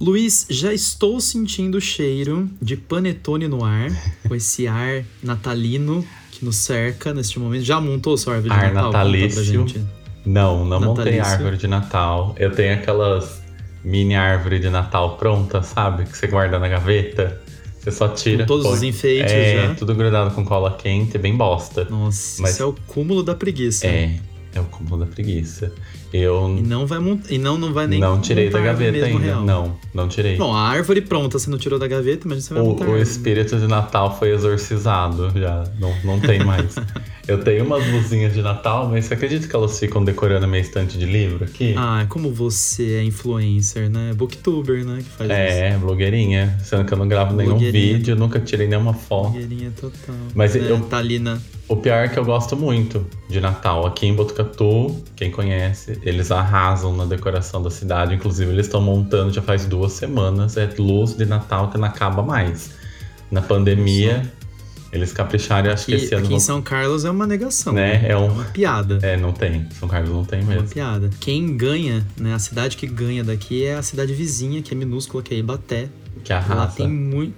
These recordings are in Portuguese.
Luiz, já estou sentindo o cheiro de panetone no ar, com esse ar natalino que nos cerca neste momento. Já montou sua árvore de Ar Natal? Conta pra natalício. Não, não montei Natalício. árvore de Natal. Eu tenho aquelas mini árvore de Natal pronta, sabe? Que você guarda na gaveta. Você só tira. Com todos põe- os enfeites é, já. tudo grudado com cola quente, bem bosta. Nossa, Mas- isso é o cúmulo da preguiça. É, é o cúmulo da preguiça. Eu E não vai montar. E não, não vai nem. não tirei da gaveta ainda. real. Não, não tirei. Bom, a árvore pronta você não tirou da gaveta, mas você vai O, o espírito de Natal foi exorcizado já. Não, não tem mais. Eu tenho umas luzinhas de Natal, mas você acredita que elas ficam decorando a minha estante de livro aqui? Ah, como você é influencer, né? Booktuber, né? Que faz isso. é, blogueirinha. Sendo que eu não gravo nenhum vídeo, nunca tirei nenhuma foto. Blogueirinha total. Mas né? eu- Tá ali na. O pior é que eu gosto muito de Natal. Aqui em Botucatu, quem conhece, eles arrasam na decoração da cidade. Inclusive, eles estão montando já faz duas semanas. É luz de Natal que não acaba mais. Na pandemia, eles capricharam e acho que esse ano aqui em São Carlos é uma negação. Né? É um- uma piada. É, não tem. São Carlos não tem É uma mesmo. piada. Quem ganha, né? A cidade que ganha daqui é a cidade vizinha, que é minúscula, que é Ibaté. Que Lá arrasa. tem muito.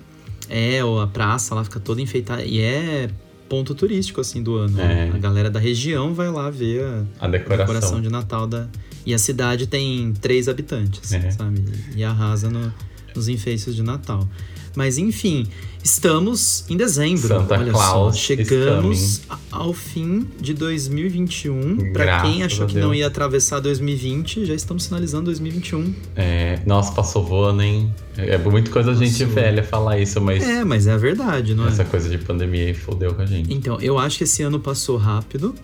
É, a praça lá fica toda enfeitada. E é ponto turístico, assim, do ano. É. A galera da região vai lá ver a A decoração. decoração de Natal da. E a cidade tem três habitantes, É. sabe? E arrasa no- nos enfeites de Natal. Mas enfim, estamos em dezembro. Santa olha Claus só, chegamos ao fim de 2021. Pra Graças quem achou que não ia atravessar 2020, já estamos sinalizando 2021. É, nossa, passou voando, hein? É muita coisa a gente Passou. velha falar isso, mas É, mas é a verdade, não é? essa coisa de pandemia aí fodeu com a gente. Então, eu acho que esse ano passou rápido,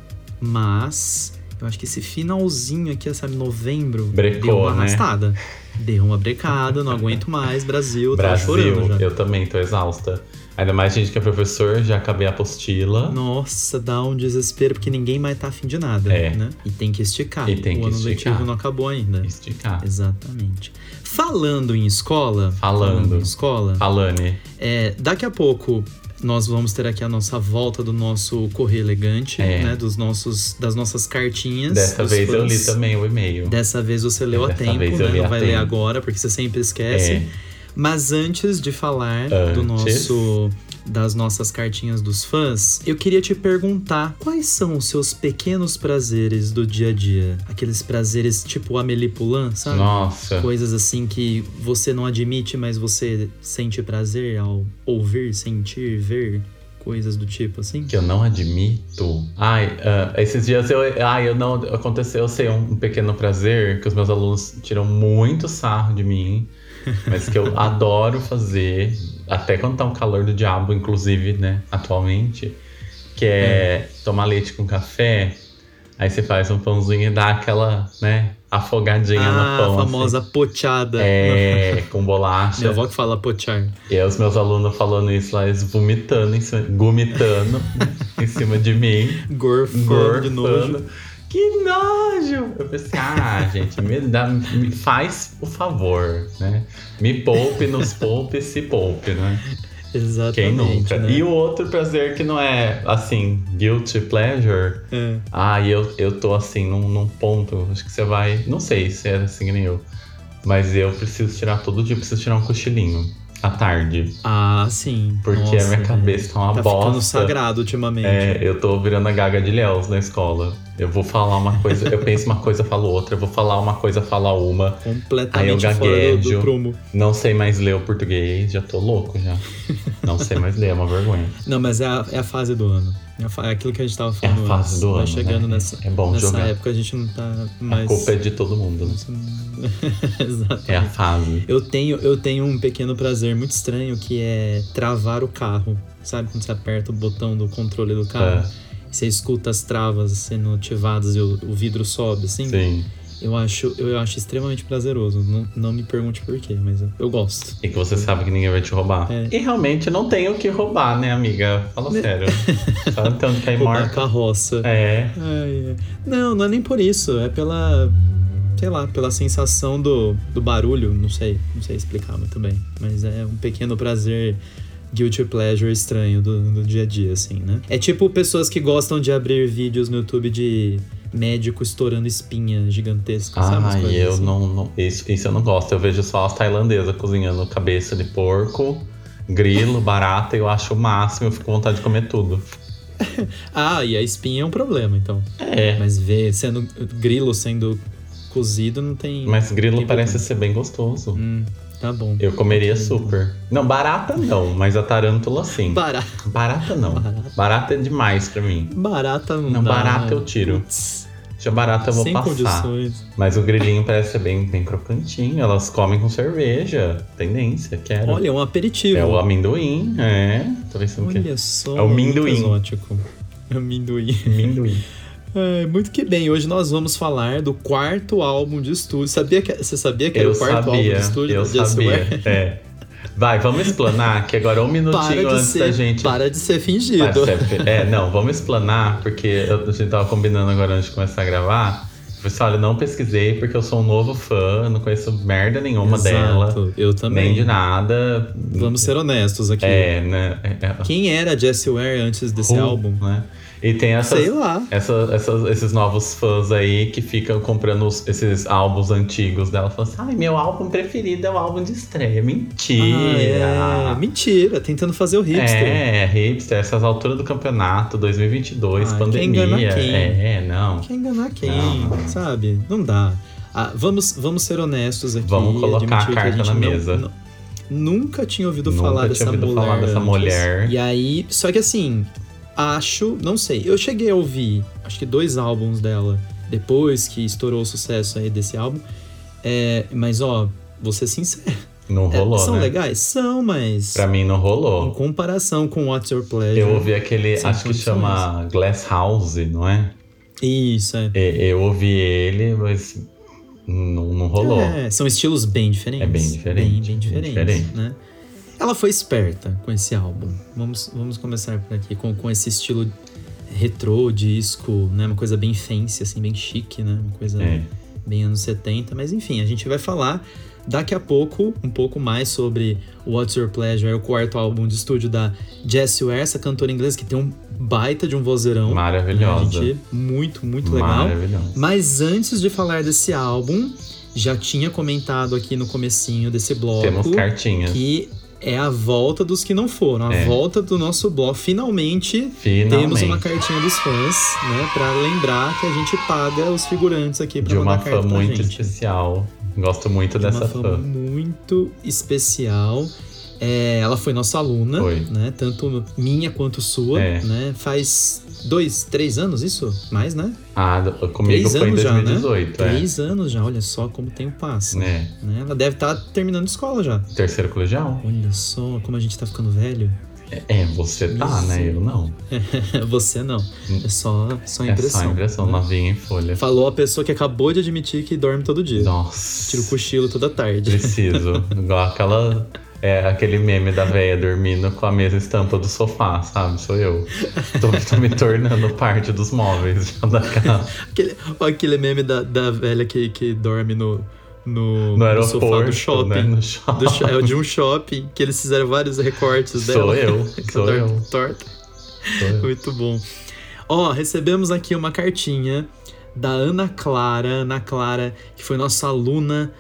mas eu acho que esse finalzinho aqui, sabe, novembro, Brecou, deu uma né? Deu uma brecada, não aguento mais, Brasil, tá Brasil, chorando já. eu também tô exausta. Ainda mais gente que é professor, já acabei a apostila. Nossa, dá um desespero, porque ninguém mais tá afim de nada, É. né? E tem que esticar. E tem o que ano esticar. letivo não acabou ainda. Esticar. Exatamente. Falando em escola. Falando. em escola. Alane, É, daqui a pouco nós vamos ter aqui a nossa volta do nosso correio elegante, É. né? Dos nossos, das nossas cartinhas. dessa vez eu li fãs. também o e-mail. Dessa vez você leu a Dessa tempo, vez eu né? Não a vai ler tempo. agora, porque você sempre esquece. É. Mas antes de falar do Antes. nosso das nossas cartinhas dos fãs, eu queria te perguntar quais são os seus pequenos prazeres do dia a dia? Aqueles prazeres tipo Amélie Poulain, sabe? Nossa. Coisas assim que você não admite, mas você sente prazer ao ouvir, sentir, ver coisas do tipo assim? Que eu não admito. Ai, ah, esses dias eu. Ai, eu não. Aconteceu, eu sei, um, um pequeno prazer que os meus alunos tiram muito sarro de mim, mas que eu adoro fazer, até quando tá um calor do diabo, inclusive, né, atualmente, que é tomar leite com café. Aí você faz um pãozinho e dá aquela, né, afogadinha ah, no pão. a famosa pochada. Assim. É, com bolacha. Minha avó que fala pochar. E aí os meus alunos falando isso lá, eles vomitando, em cima, gomitando em cima de mim. Gorfando de nojo. Que nojo! Eu pensei, ah, gente, me, dá, me faz o favor, né? Me poupe, nos poupe, se poupe, né? Exatamente. Quem nunca? Né? E o outro prazer que não é, assim, guilty pleasure. É. Ah, e eu, eu tô, assim, num, num ponto, acho que você vai... Não sei se é assim que nem eu. Mas eu preciso tirar todo dia, preciso tirar um cochilinho. À tarde. Ah, sim. Porque Nossa, a minha cabeça tá uma tá bosta. ficando sagrado ultimamente. É, eu tô virando a gaga de Léus na escola. Eu vou falar uma coisa, eu penso uma coisa, falo outra. Eu vou falar uma coisa, falo uma. Completamente Aí eu do, gaguejo. do prumo. Não sei mais ler o português, já tô louco já. Não sei mais ler, é uma vergonha. Não, mas é a, é a fase do ano. É, a é aquilo que a gente tava É a falando fase antes. do ano. chegando né? nessa, é bom nessa jogar. época, a gente não tá A mais. culpa é de todo mundo, né? Exatamente. É a fase. Eu tenho, eu tenho um pequeno prazer muito estranho que é travar o carro. Sabe quando você aperta o botão do controle do carro? É, Você escuta as travas sendo ativadas e o, o vidro sobe, assim? sim. Eu acho, eu acho extremamente prazeroso. Não, não me pergunte por quê, mas eu, eu gosto. E que você sabe que ninguém vai te roubar. É. E realmente não tem o que roubar, né, amiga? Fala sério. Só tanto que aí Roubar a morta. carroça. É. Ai, é. Não, não é nem por isso. É pela. Sei lá, pela sensação do, do barulho. Não sei, não sei explicar muito bem. Mas é um pequeno prazer guilty pleasure estranho do, do dia a dia, assim, né? É tipo pessoas que gostam de abrir vídeos no YouTube de médico estourando espinha gigantesca, sabe? Umas Ai, coisas eu assim. não, não- isso, isso eu não gosto. Eu vejo só as tailandesas cozinhando cabeça de porco, grilo, barata, eu acho o máximo, eu fico com vontade de comer tudo. Ah, e a espinha é um problema, então. É. Mas ver sendo grilo sendo cozido não tem. Mas grilo tem parece problema. ser bem gostoso. Hum, tá bom. Eu comeria super. Não, barata não, mas a tarântula sim. Barata, Barata não. Barata. Barata é demais pra mim. barata não, Não, dá. barata eu tiro. Putz, Já barata eu vou sem passar. condições. Mas o grilinho parece ser bem, bem crocantinho. Elas comem com cerveja. Tendência, quero. Olha, é um aperitivo. é o amendoim, é. Tô pensando que Olha só. É o minduim. exótico. É o minduim. Amendoim. É, muito que bem. Hoje nós vamos falar do quarto álbum de estúdio. Sabia que, você sabia que era Eu o quarto álbum sabia, de estúdio eu sabia. É. Vai, vamos explanar que agora um Para minutinho antes ser, da gente. para de ser fingido. Sef. É, não, vamos explanar, porque eu- a gente tava combinando agora antes de começar a gravar. Eu assim, olha, não pesquisei porque eu sou um novo fã, eu não conheço merda nenhuma Exato, dela, Eu também. nem de nada. Vamos ser honestos aqui. É, né? É, é, Quem era Jessie Ware antes desse Who, álbum? Né? E tem essas, Sei lá. essa- essas- esses novos fãs aí que ficam comprando os- esses álbuns antigos dela. Falando assim, ai, meu álbum preferido é o álbum de estreia. Mentira! Ah, é. Mentira, tentando fazer o hipster. É, hipster, essas alturas do campeonato, 2022, Ah, quem pandemia. engana quem? É, não. Quer enganar quem, Não. sabe? Não dá. Ah, vamos, vamos ser honestos aqui. Vamos colocar a carta gente na não- mesa. não- nunca tinha ouvido Nunca falar tinha dessa ouvido mulher. falar dessa mulher. E aí, só que assim, acho, não sei, eu cheguei a ouvir, acho que dois álbuns dela depois que estourou o sucesso aí desse álbum. É, mas ó, vou ser sincero. Não é, rolou, são né? legais? São, mas. Pra mim não Em rolou. comparação com What's Your Pleasure. Eu ouvi aquele, acho que chama Glass House, não é? Isso, é. E- Eu ouvi ele, mas não, não rolou. É, são estilos bem diferentes. É bem diferente, Bem, bem bem diferentes, diferente. né? Ela foi esperta com esse álbum. Vamos, vamos começar por aqui, com, com esse estilo retrô, disco, né? Uma coisa bem fancy, assim, bem chique, né? Uma coisa É. bem anos 70. Mas enfim, a gente vai falar daqui a pouco um pouco mais sobre What's Your Pleasure, o quarto álbum de estúdio da Jessie Ware, essa cantora inglesa que tem um baita de um vozeirão. né? Maravilhosa. Gente, muito, muito legal. Mas antes de falar desse álbum, já tinha comentado aqui no comecinho desse bloco Temos cartinhas. que é a volta dos que não foram, a É. volta do nosso bloco. Finalmente, Finalmente. temos uma cartinha dos fãs, né, Pra lembrar que a gente paga os figurantes aqui pra de uma fã muito gente. especial. Gosto muito De dessa uma fã, fã. muito especial. É, ela foi nossa aluna, Foi. né? Tanto minha quanto sua, É. né? Faz dois, três anos isso? Mais, né? Ah, comigo Três foi em anos já, né? 2018, é. Três anos já, olha só como o tempo passa. É. né? Ela deve estar terminando escola já. Terceiro colegial? Olha só como a gente tá ficando velho. É, você tá, né? Eu não. Você não. É só, só É impressão. só impressão, né? novinha em folha. Falou a pessoa que acabou de admitir que dorme todo dia. Nossa. Tira o cochilo toda tarde. Preciso. Igual aquela. É aquele meme da véia dormindo com a mesma estampa do sofá, sabe? Sou eu. Tô, tô me tornando parte dos móveis da casa. Aquele, aquele meme da, da velha que, que dorme no, no, No no sofá do shopping. né? No shopping. Do é de um shopping que eles fizeram vários recortes dela. Sou eu, sou eu. Torta. Sou eu. Muito bom. Ó, recebemos aqui uma cartinha da Ana Clara. Ana Clara, que foi nossa aluna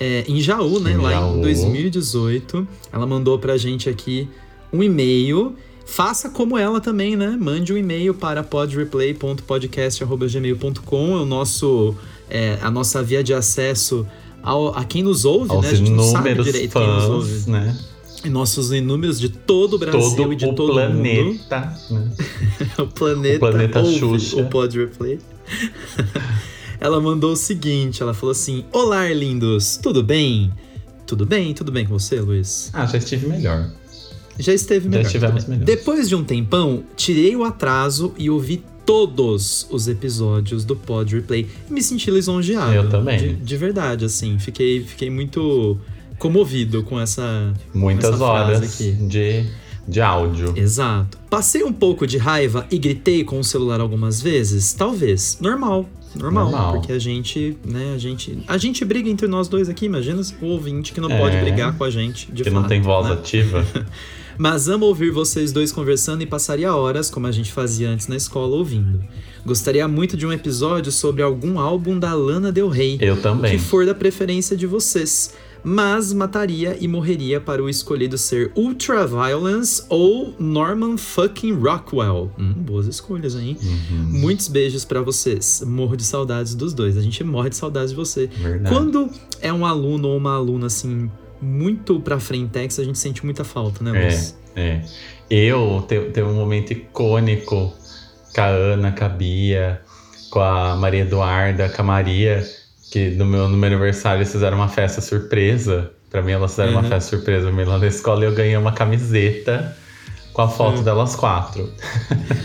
é, em Jaú, né? Em lá Jaú. em 2018. Ela mandou pra gente aqui um e-mail. Faça como ela também, né? Mande um e-mail para podreplay.podcast.gmail.com. É o nosso, é, a nossa via de acesso ao, a quem nos ouve, Aos né? A gente não sabe direito quem nos ouve. fãs, né? E nossos inúmeros de todo o Brasil Todo e de o todo o mundo. planeta, né? O planeta, O planeta ouve Xuxa. o Pod Replay. ela mandou o seguinte, ela falou assim, Olá, lindos, tudo bem? Tudo bem? Tudo bem com você, Luiz? Ah, já estive melhor. Já esteve Já melhor. estivemos tudo bem. melhores. Depois de um tempão, tirei o atraso e ouvi todos os episódios do Pod Replay. E me senti lisonjeado. Eu também. De, de verdade, assim. Fiquei, fiquei muito comovido com essa... Muitas essa frase horas aqui. de, de áudio. Exato. Passei um pouco de raiva e gritei com o celular algumas vezes? Talvez. Normal. Normal, Normal. porque a gente, né, a gente, a gente briga entre nós dois aqui, imagina o ouvinte que não pode É. brigar com a gente, de que fato, não tem voz né? ativa. Mas amo ouvir vocês dois conversando e passaria horas, como a gente fazia antes na escola, ouvindo. Gostaria muito de um episódio sobre algum álbum da Lana Del Rey, Eu que também. for da preferência de vocês. Mas mataria e morreria para o escolhido ser Ultraviolence ou Norman fucking Rockwell. Hum, boas escolhas, hein? Uhum, Muitos beijos pra vocês. Morro de saudades dos dois. A gente morre de saudades de você. verdade. Quando é um aluno ou uma aluna assim muito pra frentex, a gente sente muita falta, né, É, Luz? é. Eu tenho um momento icônico com a Ana, com a Bia, com a Maria Eduarda, com a Maria, que no meu, no meu aniversário eles fizeram uma festa surpresa. Pra mim, elas fizeram Uhum. uma festa surpresa pra mim lá na escola e eu ganhei uma camiseta com a foto Uhum. delas quatro.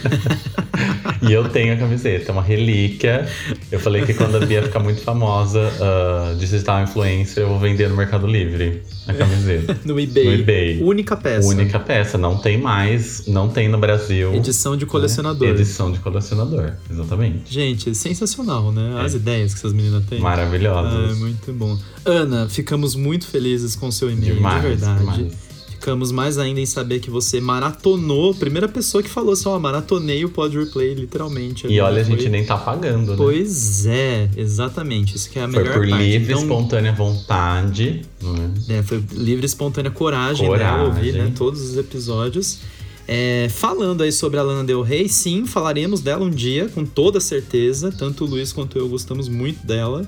e eu tenho a camiseta, é uma relíquia. Eu falei que quando a Bia ficar muito famosa, uh, digital influencer, eu vou vender no Mercado Livre a camiseta. No eBay. No eBay. Única peça. Única peça, não tem mais, não tem no Brasil. Edição de colecionador. Edição de colecionador, exatamente. Gente, sensacional, né? As ideias que essas meninas têm. Ah, Maravilhosas. é muito bom. Ana, ficamos muito felizes com seu e-mail, demais, de verdade. demais. Ficamos mais ainda em saber que você maratonou. Primeira pessoa que falou assim, ó, maratonei o Pod Replay, literalmente. E olha, a Foi- gente nem tá pagando, né? Pois é, exatamente. Isso que é a Foi melhor por parte. livre, Então, espontânea vontade. né? É, foi livre, espontânea coragem, Coragem. né? Ouvir né, todos os episódios. É, falando aí sobre a Lana Del Rey, sim, falaremos dela um dia, com toda certeza. Tanto o Luiz quanto eu gostamos muito dela.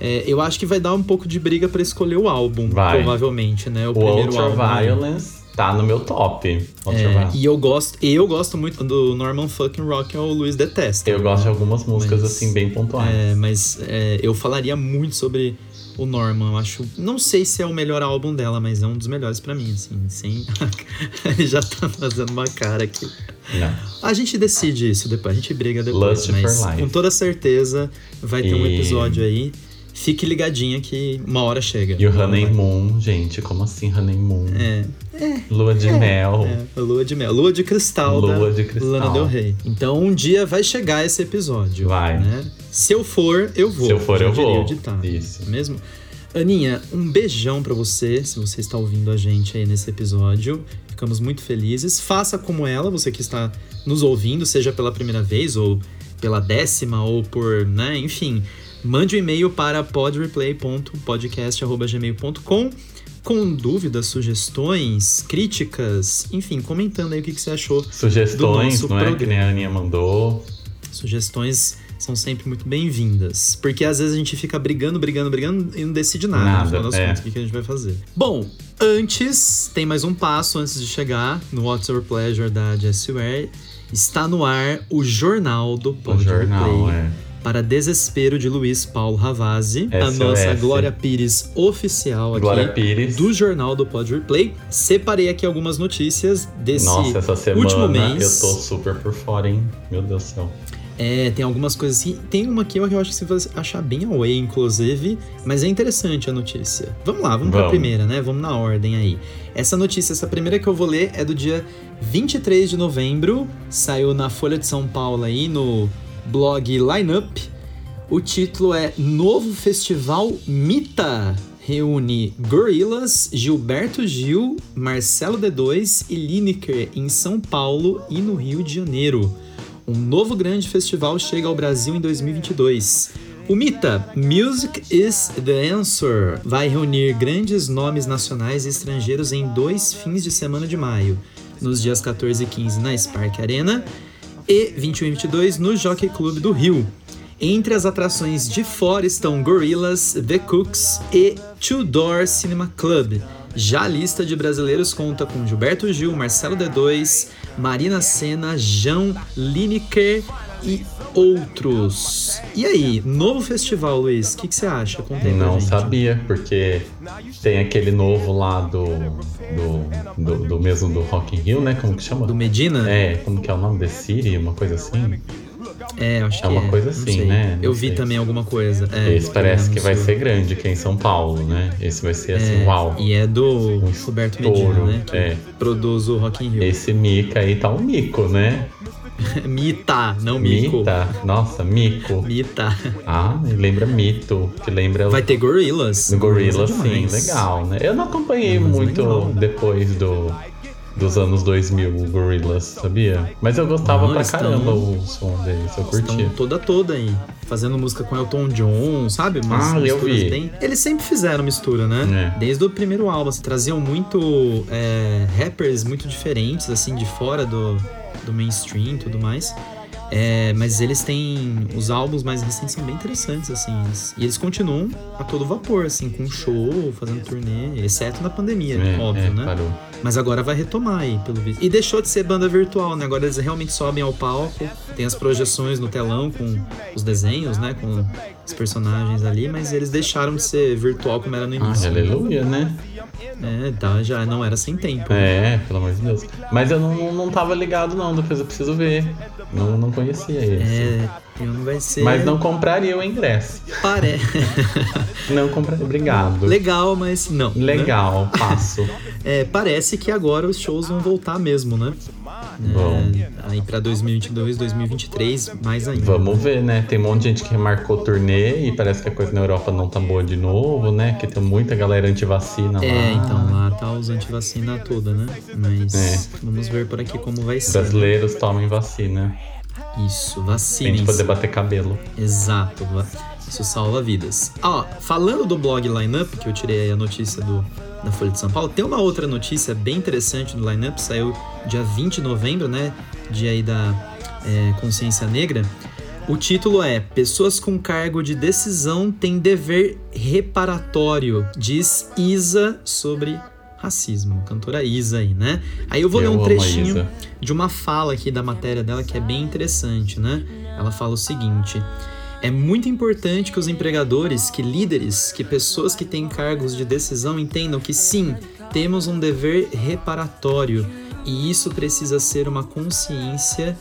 É, eu acho que vai dar um pouco de briga pra escolher o álbum, Vai. provavelmente, né? O, O primeiro álbum. aí. Ultraviolence tá no meu top. É, e eu gosto, eu gosto muito do Norman fucking Rock, o Luiz detesta. Eu gosto de algumas músicas Mas- assim, bem pontuais. É, mas é, eu falaria muito sobre o Norman. Eu acho. Não sei se é o melhor álbum dela, mas é um dos melhores pra mim, assim. Sem... Ele já tá fazendo uma cara aqui. Não. A gente decide isso depois, a gente briga depois. Lust mas com toda certeza vai ter um E- episódio aí. Fique ligadinha que uma hora chega. E o. Honeymoon, gente, como assim Honeymoon? É, Lua de mel. é, lua de mel. Lua de cristal Lua de cristal. Lana Del Rey. Então um dia vai chegar esse episódio. Vai. né? Se eu for, eu vou. Se eu for, eu diria vou. o ditado. Isso. Mesmo? Aninha, um beijão pra você, se você está ouvindo a gente aí nesse episódio. Ficamos muito felizes. Faça como ela, você que está nos ouvindo, seja pela primeira vez ou pela décima ou por, né, enfim. Mande um e-mail para podreplay.podcast@gmail.com com dúvidas, sugestões, críticas, enfim, comentando aí o que, que você achou. Sugestões, não é? Que programa. nem a Aninha mandou. Sugestões são sempre muito bem-vindas. Porque às vezes a gente fica brigando, brigando, brigando e não decide nada, Nada, no final das é. contas, o que, a gente vai fazer. Bom, antes, tem mais um passo antes de chegar no What's Your Pleasure da Jessware. Está no ar o Jornal do O Pod jornal, Replay. é. Para desespero de Luiz Paulo Ravazzi, a SOS. nossa Glória Pires oficial aqui Glória Pires. do Jornal do Pod Replay. Separei aqui algumas notícias desse Nossa, essa semana último mês. eu tô super por fora, hein? Meu Deus do céu. É, tem algumas coisas assim. Tem uma aqui que eu acho que você vai achar bem away, inclusive, mas é interessante a notícia. Vamos lá, vamos, pra Vamos. primeira, né? Vamos na ordem aí. Essa notícia, essa primeira que eu vou ler é do dia 23 de novembro. Saiu na Folha de São Paulo aí, no blog Lineup. O título é Novo Festival Mita. Reúne Gorillaz, Gilberto Gil, Marcelo D2 e Lineker em São Paulo e no Rio de Janeiro. Um novo grande festival chega ao Brasil em 2022. O Mita, Music is the Answer, vai reunir grandes nomes nacionais e estrangeiros em dois fins de semana de maio, nos dias 14 e 15 na Spark Arena e 21 e 22 no Jockey Club do Rio. Entre as atrações de fora estão Gorillaz, The Cooks e Two Door Cinema Club. Já a lista de brasileiros conta com Gilberto Gil, Marcelo D2, Marina Senna, João Lineker e outros. E aí, novo festival, Luiz, o que, que você acha? Pra Não sabia, porque tem aquele novo lá do, do, do, do mesmo do Rock in Rio, né? Como que chama? Do Medina? É, como que é o nome? The City, uma coisa assim. É, acho É uma coisa não assim, né? Não Eu vi sei. também alguma coisa. É, Esse parece que vai ser grande aqui em São Paulo, né? Esse vai ser assim, É, uau. E é do Um Roberto Medina, né? Que é. produz o Rock in Rio. Esse Mica aí tá um mico, né? Mita, não Mico. Mita. Nossa, mico. Mita. Ah, lembra mito, que lembra Vai ter Gorillaz. no Gorilla, é sim, legal, né? Eu não acompanhei Mas muito legal. depois do, dos anos 2000 o Gorillaz, sabia? Mas eu gostava Ah, pra estão- caramba o som deles, eu curtia. Toda toda aí. Fazendo música com Elton John, sabe? Umas Ah, eu vi. bem. Eles sempre fizeram mistura, né? É. Desde o primeiro álbum, assim, traziam muito é, rappers muito diferentes, assim, de fora do, do mainstream e tudo mais. É, mas eles têm. Os álbuns mais recentes são bem interessantes, assim. eles- e eles continuam a todo vapor, assim, com show, fazendo turnê, exceto na pandemia, É, óbvio, é, né? parou. Mas agora vai retomar aí, pelo visto. E deixou de ser banda virtual, né? Agora eles realmente sobem ao palco, tem as projeções no telão com os desenhos, né? Com os personagens ali, mas eles deixaram de ser virtual como era no Ai, início. aleluia, né? É, tá, já não era sem tempo. É, pelo amor de Deus. Mas eu não, não tava ligado, não. Depois eu preciso ver. Não, não conhecia esse. É, não vai ser. Mas não compraria o ingresso. Parece. Não compraria. Obrigado. Legal, mas não. né? Legal, passo. É, parece que agora os shows vão voltar mesmo, né? Bom. É, aí pra 2022, 2023, mais ainda. Vamos ver, né? Tem um monte de gente que remarcou turnê e parece que a coisa na Europa não tá boa de novo, né? Que tem muita galera antivacina lá. É, então lá tá os antivacina toda, né? Mas É. vamos ver por aqui como vai ser. Brasileiros tomem vacina. Isso, Pra gente poder bater cabelo. Exato, isso salva vidas. Ó, falando do blog Lineup, que eu tirei aí a notícia do, da Folha de São Paulo, tem uma outra notícia bem interessante do Lineup, saiu dia 20 de novembro, né? Dia aí da é, consciência negra. O título é Pessoas com cargo de decisão têm dever reparatório, diz Isa sobre racismo. Cantora Isa aí, né? Aí eu vou Eu ler um trechinho de uma fala aqui da matéria dela que é bem interessante, né? Ela fala o seguinte: é muito importante que os empregadores, que líderes, que pessoas que têm cargos de decisão entendam que sim, temos um dever reparatório e isso precisa ser uma consciência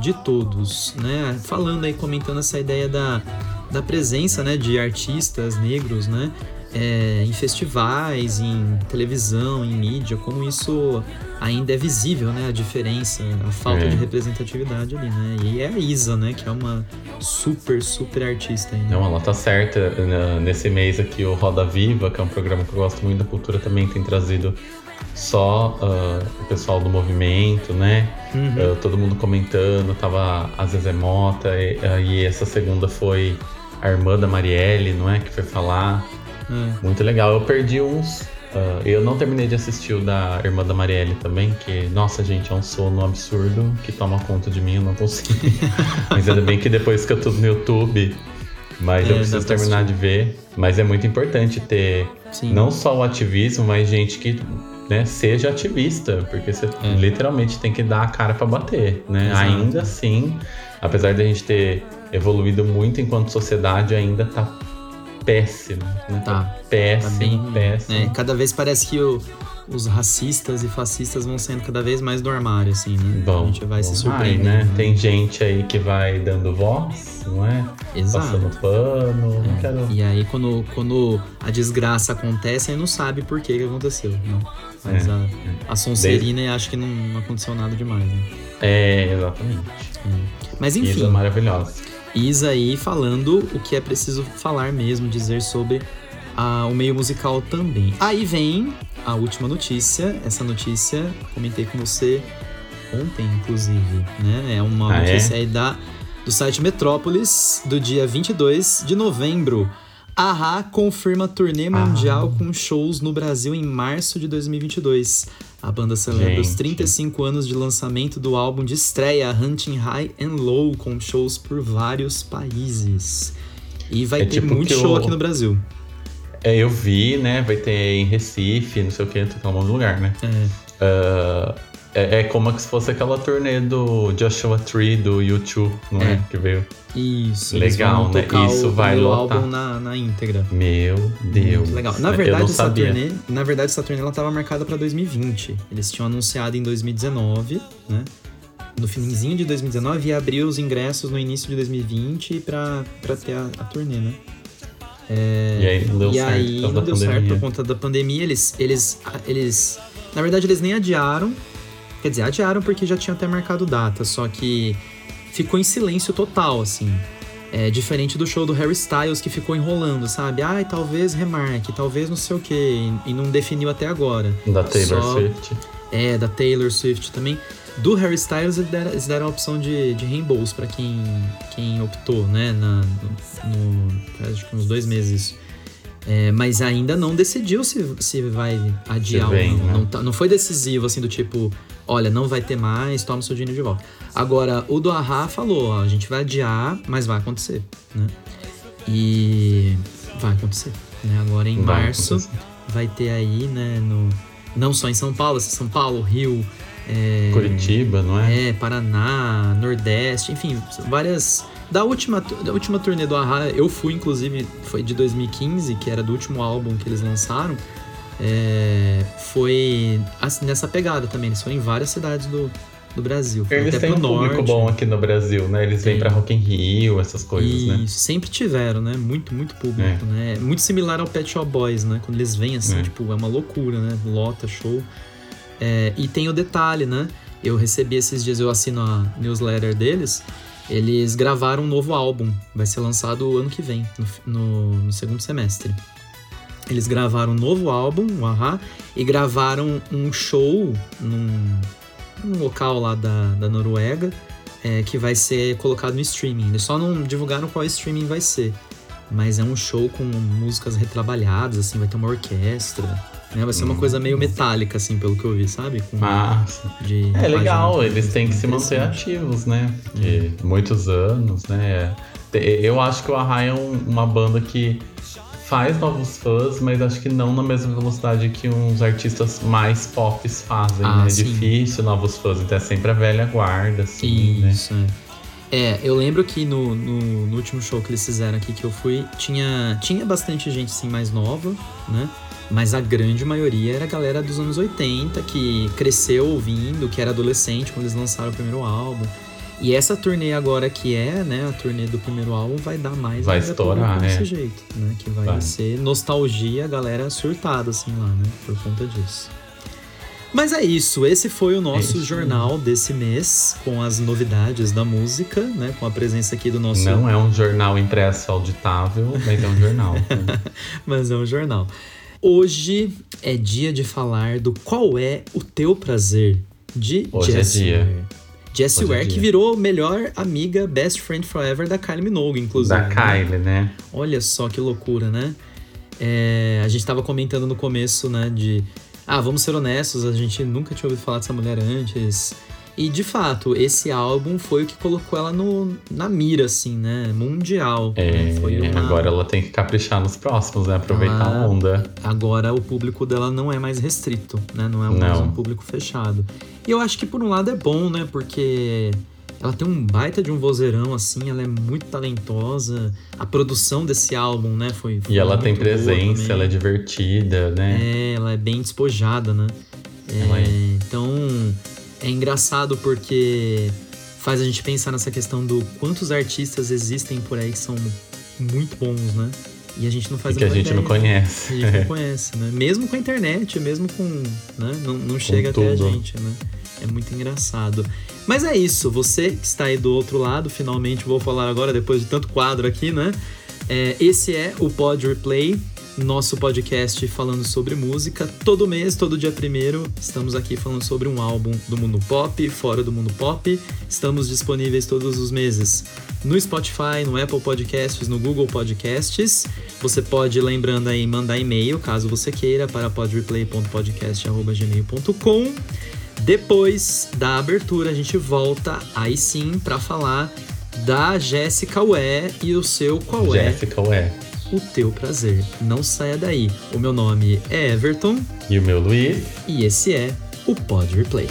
de todos, né? Falando aí, comentando essa ideia da, da presença, né, de artistas negros, né? É, em festivais, em televisão, em mídia, como isso ainda é visível, né? A diferença, a falta É. de representatividade ali, né? E é a Isa, né? Que é uma super, super artista ainda. Não, ela tá certa. Na- Nesse mês aqui, o Roda Viva, que é um programa que eu gosto muito da cultura, também tem trazido só ah, o pessoal do movimento, né? Uhum. Ah, todo mundo comentando, tava a Zezé Mota, e, ah, e essa segunda foi a irmã da Marielle, não é? Que foi falar. É. Muito legal. Eu perdi uns. ah, eu não terminei de assistir o da irmã da Marielle também, que, nossa, gente, é um sono absurdo que toma conta de mim, eu não consigo. Mas ainda bem que depois fica tudo no YouTube. Mas É, eu preciso terminar de ver. Mas é muito importante ter Sim. não só o ativismo, mas gente que né, seja ativista, porque você É. literalmente tem que dar a cara pra bater, né? Exato. Ainda assim, apesar de a gente ter evoluído muito enquanto sociedade, ainda tá péssimo, né? Tá. péssimo, Tá bem ruim. péssimo. É, cada vez parece que o- os racistas e fascistas vão saindo cada vez mais do armário, assim, né? Bom, a gente vai se bom. Ai, surpreendendo. né? Tem gente aí que vai dando voz, não é? Exato. Passando pano, não É, quero... E aí, quando, quando a desgraça acontece, aí não sabe por que, que aconteceu. Né? Mas É, a, a Sonserina acha que não, não aconteceu nada demais. Né? É, exatamente. Mas Isa enfim, maravilhosa. Aí falando o que é preciso falar mesmo, dizer sobre a- o meio musical também. Aí vem a última notícia. Essa notícia comentei com você ontem, inclusive. Né? É uma Ah, é? notícia aí da, do site Metrópolis, do dia 22 de novembro. Ahá confirma turnê mundial com shows no Brasil em março de 2022. A banda celebra os Gente. 35 anos de lançamento do álbum de estreia Hunting High and Low, com shows por vários países. E vai É ter tipo muito show o- aqui no Brasil. É, eu vi, né? Vai ter em Recife, não sei o que, um monte de lugar, né? É, Ah, é, é como se fosse aquela turnê do Joshua Tree do YouTube, não é? É. Que veio. isso. Legal, né? Isso o, vai o lotar. álbum na, na íntegra. Meu Deus. Muito legal. Na verdade, essa sabia. turnê, na verdade, essa turnê ela estava marcada para 2020. Eles tinham anunciado em 2019, né? no finzinho de 2019 e abrir os ingressos no início de 2020 para ter a, a turnê, né? É, e aí não deu e certo. aí não deu certo por conta da pandemia. Eles, eles, eles. Na verdade, eles nem adiaram. Quer dizer, adiaram porque já tinham até marcado data. Só que ficou em silêncio total, assim. É diferente do show do Harry Styles que ficou enrolando, sabe? Ai, talvez remarque, talvez não sei o quê. E, não definiu até agora. Da Taylor Só- Swift. É, da Taylor Swift também. Do Harry Styles, eles deram, eles deram a opção de, de reembolso pra quem, quem optou, né? Na, no, no- acho que uns dois meses isso. É, mas ainda não decidiu se, se vai adiar vem, ou não. né? Não, tá- não foi decisivo, assim, do tipo, olha, não vai ter mais, toma seu dinheiro de volta. Agora, o do Ahá falou, ó, a gente vai adiar, mas vai acontecer, né? E vai acontecer, né? Agora em Vai março acontecer. vai ter aí, né, no, não só em São Paulo, assim, São Paulo, Rio, é, Curitiba, não é? é, Paraná, Nordeste, enfim, várias. Da última, da última turnê do Ahá, eu fui, inclusive, foi de 2015, que era do último álbum que eles lançaram. é, foi assim, nessa pegada também. Eles foram em várias cidades do, do Brasil. Eles até têm um pro público norte. bom aqui no Brasil, né? Eles vêm Tem. pra Rock in Rio, essas coisas, Isso, né? sempre tiveram, né? Muito, muito público, né? Muito similar ao Pet Shop Boys, né? Quando eles vêm assim, É. tipo, é uma loucura, né? Lota, show. É, e tem o detalhe, né? Eu recebi esses dias, eu assino a newsletter deles. Eles gravaram um novo álbum. Vai ser lançado ano que vem, no, no- no segundo semestre. Eles gravaram um novo álbum, o Ahá, e gravaram um show num, num local lá da, da Noruega é, que vai ser colocado no streaming. Eles só não divulgaram qual streaming vai ser. Mas é um show com músicas retrabalhadas, assim, vai ter uma orquestra. Né? Vai ser uma Hum. coisa meio metálica, assim, pelo que eu vi, sabe? Com Massa. de É legal, eles têm que se manter ativos, né? Porque muitos anos, né? Eu acho que o Ahá é um- uma banda que faz novos fãs, mas acho que não na mesma velocidade que uns artistas mais pop fazem, Ah, né? É sim. difícil novos fãs, então é sempre a velha guarda, assim, né? Isso, é. É, eu lembro que no, no, no último show que eles fizeram aqui que eu fui, tinha, tinha bastante gente assim mais nova, né? Mas a grande maioria era a galera dos anos 80 que cresceu ouvindo, que era adolescente quando eles lançaram o primeiro álbum. E essa turnê agora que é, né, a turnê do primeiro álbum vai dar mais Vai estourar, desse é. jeito, né? Que vai, Vai. ser nostalgia, a galera surtada assim lá, né? Por conta disso. Mas é isso, esse foi o nosso jornal desse mês, com as novidades da música, né? Com a presença aqui do nosso. Não é um jornal impresso auditável, mas é um jornal. Mas é um jornal. Hoje é dia de falar do Qual é o Teu Prazer, de Hoje é Jessie dia. Ware. Jessie Hoje é Ware, que dia. virou melhor amiga, best friend forever da Kylie Minogue, inclusive. da né? Kylie, né? Olha só que loucura, né? É, a gente tava comentando no começo, né, de... Ah, vamos ser honestos, a gente nunca tinha ouvido falar dessa mulher antes. E, de fato, esse álbum foi o que colocou ela no, na mira, assim, né? Mundial. É, uma- Agora ela tem que caprichar nos próximos, né? Aproveitar Ah, a onda. Agora o público dela não é mais restrito, né? Não é mais Não. um público fechado. E eu acho que por um lado é bom, né? Porque ela tem um baita de um vozeirão, assim, ela é muito talentosa. A produção desse álbum, né? Foi. foi E ela tem presença, ela é divertida, né? É, ela é bem despojada, né? É, Ela é. Então é engraçado porque faz a gente pensar nessa questão do quantos artistas existem por aí que são muito bons, né? E a gente não faz E que a gente não conhece. A gente não conhece, né? Mesmo com a internet, mesmo com. Né? Não, não chega até a tudo. gente, né? É muito engraçado. Mas é isso, você que está aí do outro lado, finalmente vou falar agora, depois de tanto quadro aqui, né? É, esse é o Pod Replay, nosso podcast falando sobre música. Todo mês, todo dia primeiro, estamos aqui falando sobre um álbum do mundo pop, fora do mundo pop. Estamos disponíveis todos os meses no Spotify, no Apple Podcasts, no Google Podcasts. Você pode, lembrando aí, mandar e-mail, caso você queira, para podreplay.podcast.gmail.com. Depois da abertura, a gente volta aí sim para falar da Jéssica Ué e o seu qual é Jéssica, ué. O teu prazer. Não saia daí. O meu nome é Everton E o meu Luiz? e esse é o Pod Replay.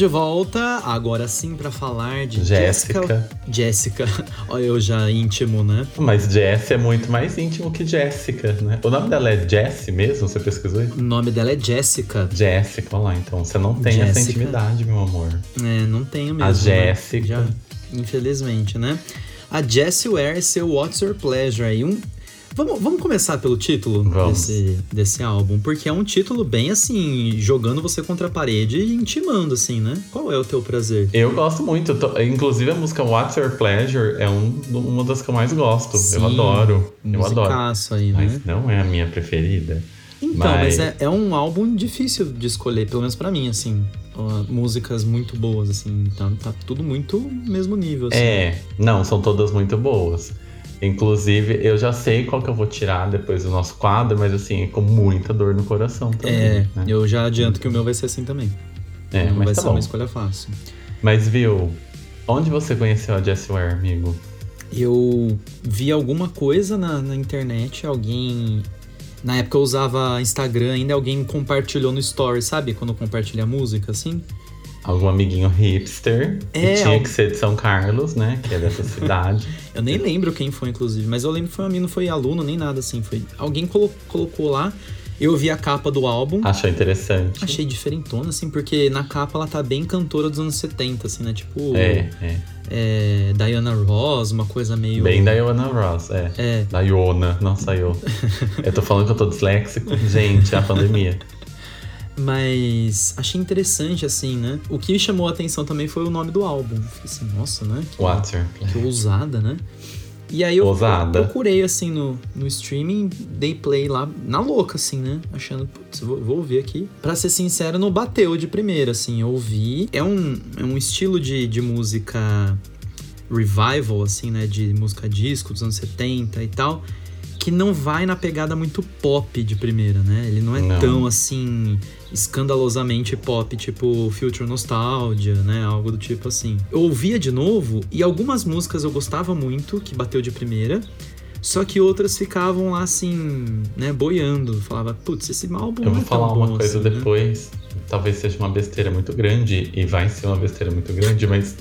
De volta, agora sim para falar de Jéssica. Jéssica. Olha, eu já íntimo, né? Mas Jess é muito mais íntimo que Jéssica, né? O nome dela é Jessie mesmo? Você pesquisou isso? O nome dela é Jéssica. Jéssica, olha lá. Então você não tem essa Jéssica. intimidade, meu amor. É, não tenho mesmo. A né? Jéssica. Já, infelizmente, né? A Jessie Ware seu What's Your Pleasure aí. Um... Vamos, vamos começar pelo título Vamos. desse, desse álbum, porque é um título bem assim, jogando você contra a parede e intimando, assim, né? Qual é o teu prazer? Eu gosto muito. Inclusive a música What's Your Pleasure é um- uma das que eu mais gosto. Sim, eu adoro. Eu adoro. Aí, né? Mas não é a minha preferida. Então, mas, Mas- é, é um álbum difícil de escolher, pelo menos pra mim, assim. Músicas muito boas, assim. Tá, tá tudo muito mesmo nível, assim. É, não, são todas muito boas. Inclusive, eu já sei qual que eu vou tirar depois do nosso quadro, mas assim, com muita dor no coração também. É, né? eu já adianto que o meu vai ser assim também. É, Não vai mas ser tá bom. uma escolha fácil. Mas viu, onde você conheceu a Jessie Ware, amigo? Eu vi alguma coisa na, na internet, alguém. Na época eu usava Instagram ainda, alguém compartilhou no story, sabe? Quando compartilha música, assim. Algum amiguinho hipster, É, que tinha que ser de São Carlos, né? Que é dessa cidade. Eu nem lembro quem foi, inclusive, mas eu lembro que foi um amigo, não foi aluno, nem nada assim. Foi. Alguém colo- colocou lá, eu vi a capa do álbum. Achou interessante. Achei diferentona, assim, porque na capa ela tá bem cantora dos anos 70, assim, né? Tipo, É, é. é, Diana Ross, uma coisa meio. Bem da Iona Ross, é. É. Da Iona, não saiu. eu tô falando que eu tô disléxico. Gente, é a pandemia. Mas achei interessante, assim, né? O que chamou a atenção também foi o nome do álbum. Fiquei assim, nossa, né? Que, your que ousada, né? E aí eu Ousada. procurei, assim, no, no streaming, dei play lá, na louca, assim, né? Achando, putz, vou, vou ouvir aqui. Pra ser sincero, não bateu de primeira, assim. Eu ouvi. É um, é um estilo de, de música revival, assim, né? De música disco dos anos 70 e tal. Que não vai na pegada muito pop de primeira, né? Ele não é Não. tão, assim, escandalosamente pop, tipo Future Nostalgia, né? Algo do tipo assim. Eu ouvia de novo e algumas músicas eu gostava muito, que bateu de primeira. Só que outras ficavam lá assim, né, boiando. Falava, putz, esse álbum Eu vou é falar uma coisa assim, né? depois. Talvez seja uma besteira muito grande, e vai ser uma besteira muito grande, mas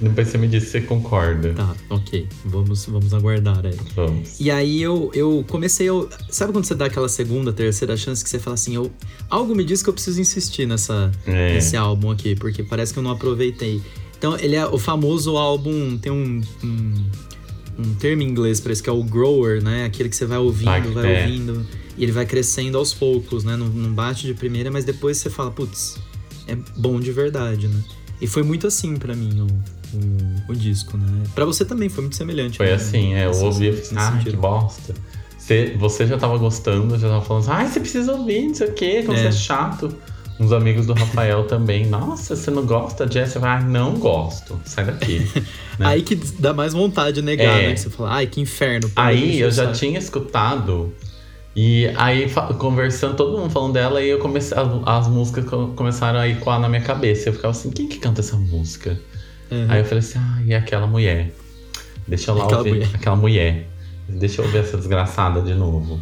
depois você me diz se você concorda. Tá, ok. Vamos, vamos aguardar aí. Vamos. E aí eu, eu comecei a. Sabe quando você dá aquela segunda, terceira chance que você fala assim, eu, algo me diz que eu preciso insistir nessa, É. nesse álbum aqui, porque parece que eu não aproveitei. Então, ele é o famoso álbum, tem um, um, um termo em inglês para isso, que é o grower, né? Aquele que você vai ouvindo, Vai, vai é. ouvindo, e ele vai crescendo aos poucos, né? Não, não bate de primeira, mas depois você fala, putz, é bom de verdade, né? E foi muito assim pra mim o, o, o disco, né? Pra você também foi muito semelhante. Foi né? assim, é, eu ouvi e falei, ah, que bosta. Você, você já tava gostando, já tava falando, ai, você precisa ouvir, não sei o quê, como É. você é chato. Uns amigos do Rafael também, nossa, você não gosta Jess? Falei, ah, não gosto, sai daqui. né? Aí que dá mais vontade de negar, É. né? Que você fala, ai, que inferno. Aí eu já sabe?" tinha escutado e aí conversando, todo mundo falando dela, e eu comecei, as, as músicas co- começaram a ecoar na minha cabeça. Eu ficava assim, quem que canta essa música? Uhum. Aí eu falei assim, ah, e aquela mulher? Deixa eu lá Aquela ouvir mulher. aquela mulher. Deixa eu ouvir essa desgraçada de novo.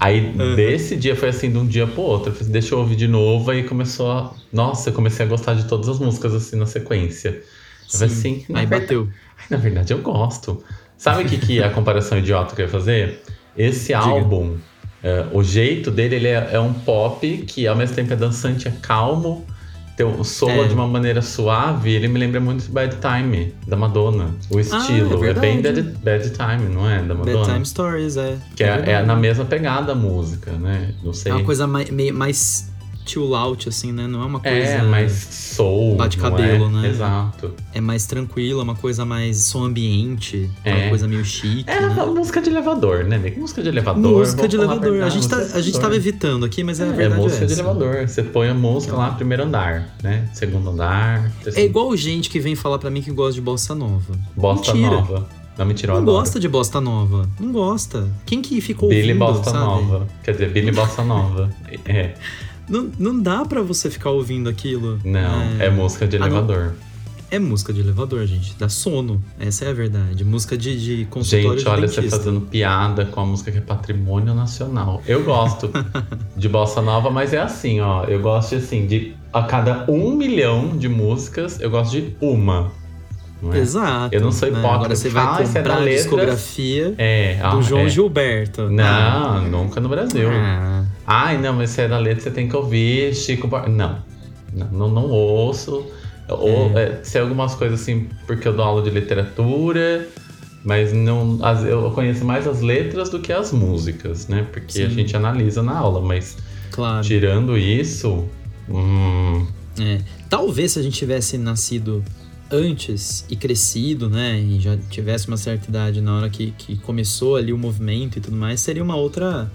Aí Uhum. desse dia foi assim, de um dia pro outro. Eu falei, deixa eu ouvir de novo, aí começou a. Nossa, eu comecei a gostar de todas as músicas assim na sequência. Eu falei Sim. assim, na Aí verdade- bateu. Ai, na verdade, eu gosto. Sabe o que, que é a comparação idiota que eu ia fazer? Esse álbum, é, o jeito dele, ele é, é um pop que ao mesmo tempo é dançante, é calmo, um- soa É. de uma maneira suave. Ele me lembra muito Bad Time, da Madonna. O estilo. é, é bem. Bad, Bad Time, não é? Da Madonna. Bedtime Stories, é. Que é, é verdade. na mesma pegada a música, né? Não sei. É uma coisa mais, mais chill out, assim, né? Não é uma coisa. É, mais soul. Bate não cabelo, é? né? Exato. É mais tranquila, uma coisa mais som ambiente, É. uma coisa meio chique. É né? música de elevador, né? Música de elevador. Música de elevador. A verdade, gente, tá, música de a gente elevador. tava evitando aqui, mas é, a É, verdade. música é de essa. elevador. Você põe a música lá, primeiro andar, né? Segundo andar. É terceiro- igual gente que vem falar pra mim que gosta de bossa nova. Bosta Mentira. Nova. Não, mentira, Não adoro. gosta de bossa nova. Não gosta. Quem que ficou Billy ouvindo, Bossa sabe? Nova. Quer dizer, Billy Bossa Nova. É. Não, não dá pra você ficar ouvindo aquilo. Não, é, música de Ah, elevador. é música de elevador, gente. Dá sono. Essa é a verdade. Música de, de consultório Gente, olha você fazendo piada com a música que é patrimônio nacional. Eu gosto de bossa nova, mas é assim, ó. Eu gosto de assim, de a cada um milhão de músicas, eu gosto de uma. Não é? Exato. Eu não sou né? hipócrita. Agora você vai Ah, é a discografia É, ah, do João é. Gilberto. Não, nunca no Brasil. Ah, Ai, não, mas se é da letra, você tem que ouvir Chico Bar... Não, não, não, ouço. Ou, é, se é algumas coisas assim, porque eu dou aula de literatura, mas não, as- eu conheço mais as letras do que as músicas, né? Porque a Sim. gente analisa na aula, mas claro. tirando isso, hum, É. Talvez se a gente tivesse nascido antes e crescido, né? E já tivesse uma certa idade na hora que, que começou ali o movimento e tudo mais, seria uma outra.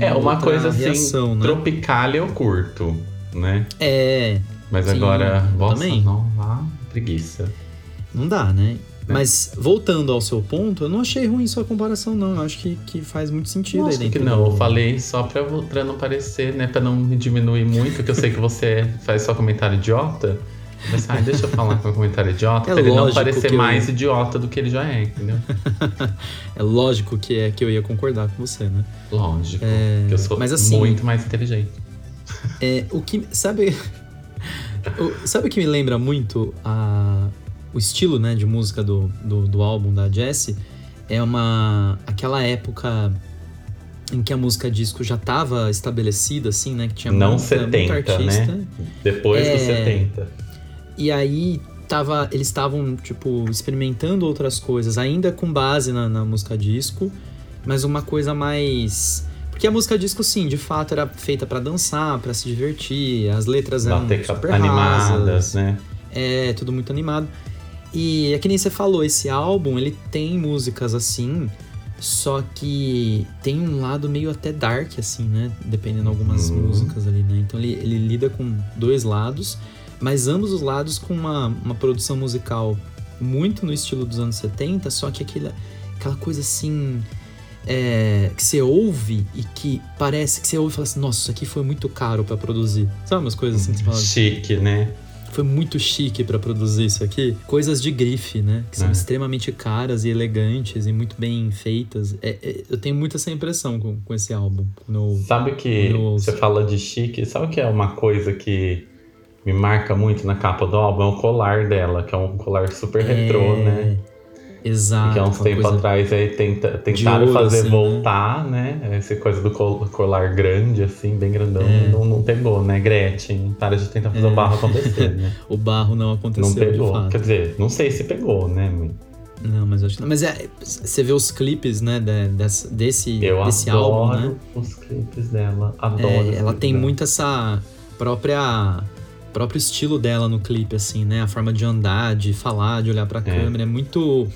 É uma coisa assim, reação, né? tropicália eu curto, né? É, Mas Sim, agora, bossa também. nova, preguiça. não dá, né? Mas voltando ao seu ponto, eu não achei ruim sua comparação, não. Eu acho que, que faz muito sentido aí dentro que não, do- eu falei só pra, pra não parecer, né? Pra não me diminuir muito, que eu sei que você faz só comentário idiota. Mas, ai, deixa eu falar com o comentário idiota, É pra ele não parecer que eu- mais idiota do que ele já é, entendeu? É lógico que é que eu ia concordar com você, né? Lógico, É, que eu sou mas assim- muito mais inteligente. É, o que. Sabe. o- sabe o que me lembra muito a, o estilo né, de música do, do, do álbum da Jessie? É uma. aquela época em que a música disco já estava estabelecida, assim, né? Que tinha Não muita, 70, muito artista. né? Depois É. dos 70. E aí tava, eles estavam, tipo, experimentando outras coisas, ainda com base na, na música disco, mas uma coisa mais. Porque a música disco, sim, de fato era feita pra dançar, pra se divertir, as letras eram Bater super animadas, rasas, né? é tudo muito animado. E é que nem você falou, esse álbum, ele tem músicas assim, só que tem um lado meio até dark, assim, né? Dependendo de algumas Uhum. músicas ali, né? Então ele, ele lida com dois lados, mas ambos os lados com uma, uma produção musical muito no estilo dos anos 70, só que aquela, aquela coisa assim. é, que você ouve e que parece que você ouve e fala assim, nossa, isso aqui foi muito caro pra produzir. Sabe umas coisas assim que você fala, Chique, né? foi muito chique pra produzir isso aqui. Coisas de grife, né? Que são É. extremamente caras e elegantes e muito bem feitas. É- é- eu tenho muito essa impressão com, com esse álbum. No, Sabe que ouço. você fala de chique, sabe o que é uma coisa que me marca muito na capa do álbum? É o colar dela, que é um colar super retrô, né? Exato. que há uns tempos atrás aí tenta, tentaram ouro, fazer assim, voltar, né? Essa coisa do col- colar grande, assim, bem grandão, É. não, não pegou, né? Gretchen, para de tentar fazer o barro acontecer, né? O barro não aconteceu, Não pegou. Quer dizer, não sei se pegou, né? Não, mas acho que não. Mas é, você vê os clipes, né, de- dessa- desse, Eu desse adoro álbum, né? os clipes dela. Adoro. É, ela tem dela. muito essa própria próprio estilo dela no clipe assim, né? A forma de andar, de falar, de olhar pra câmera, é muito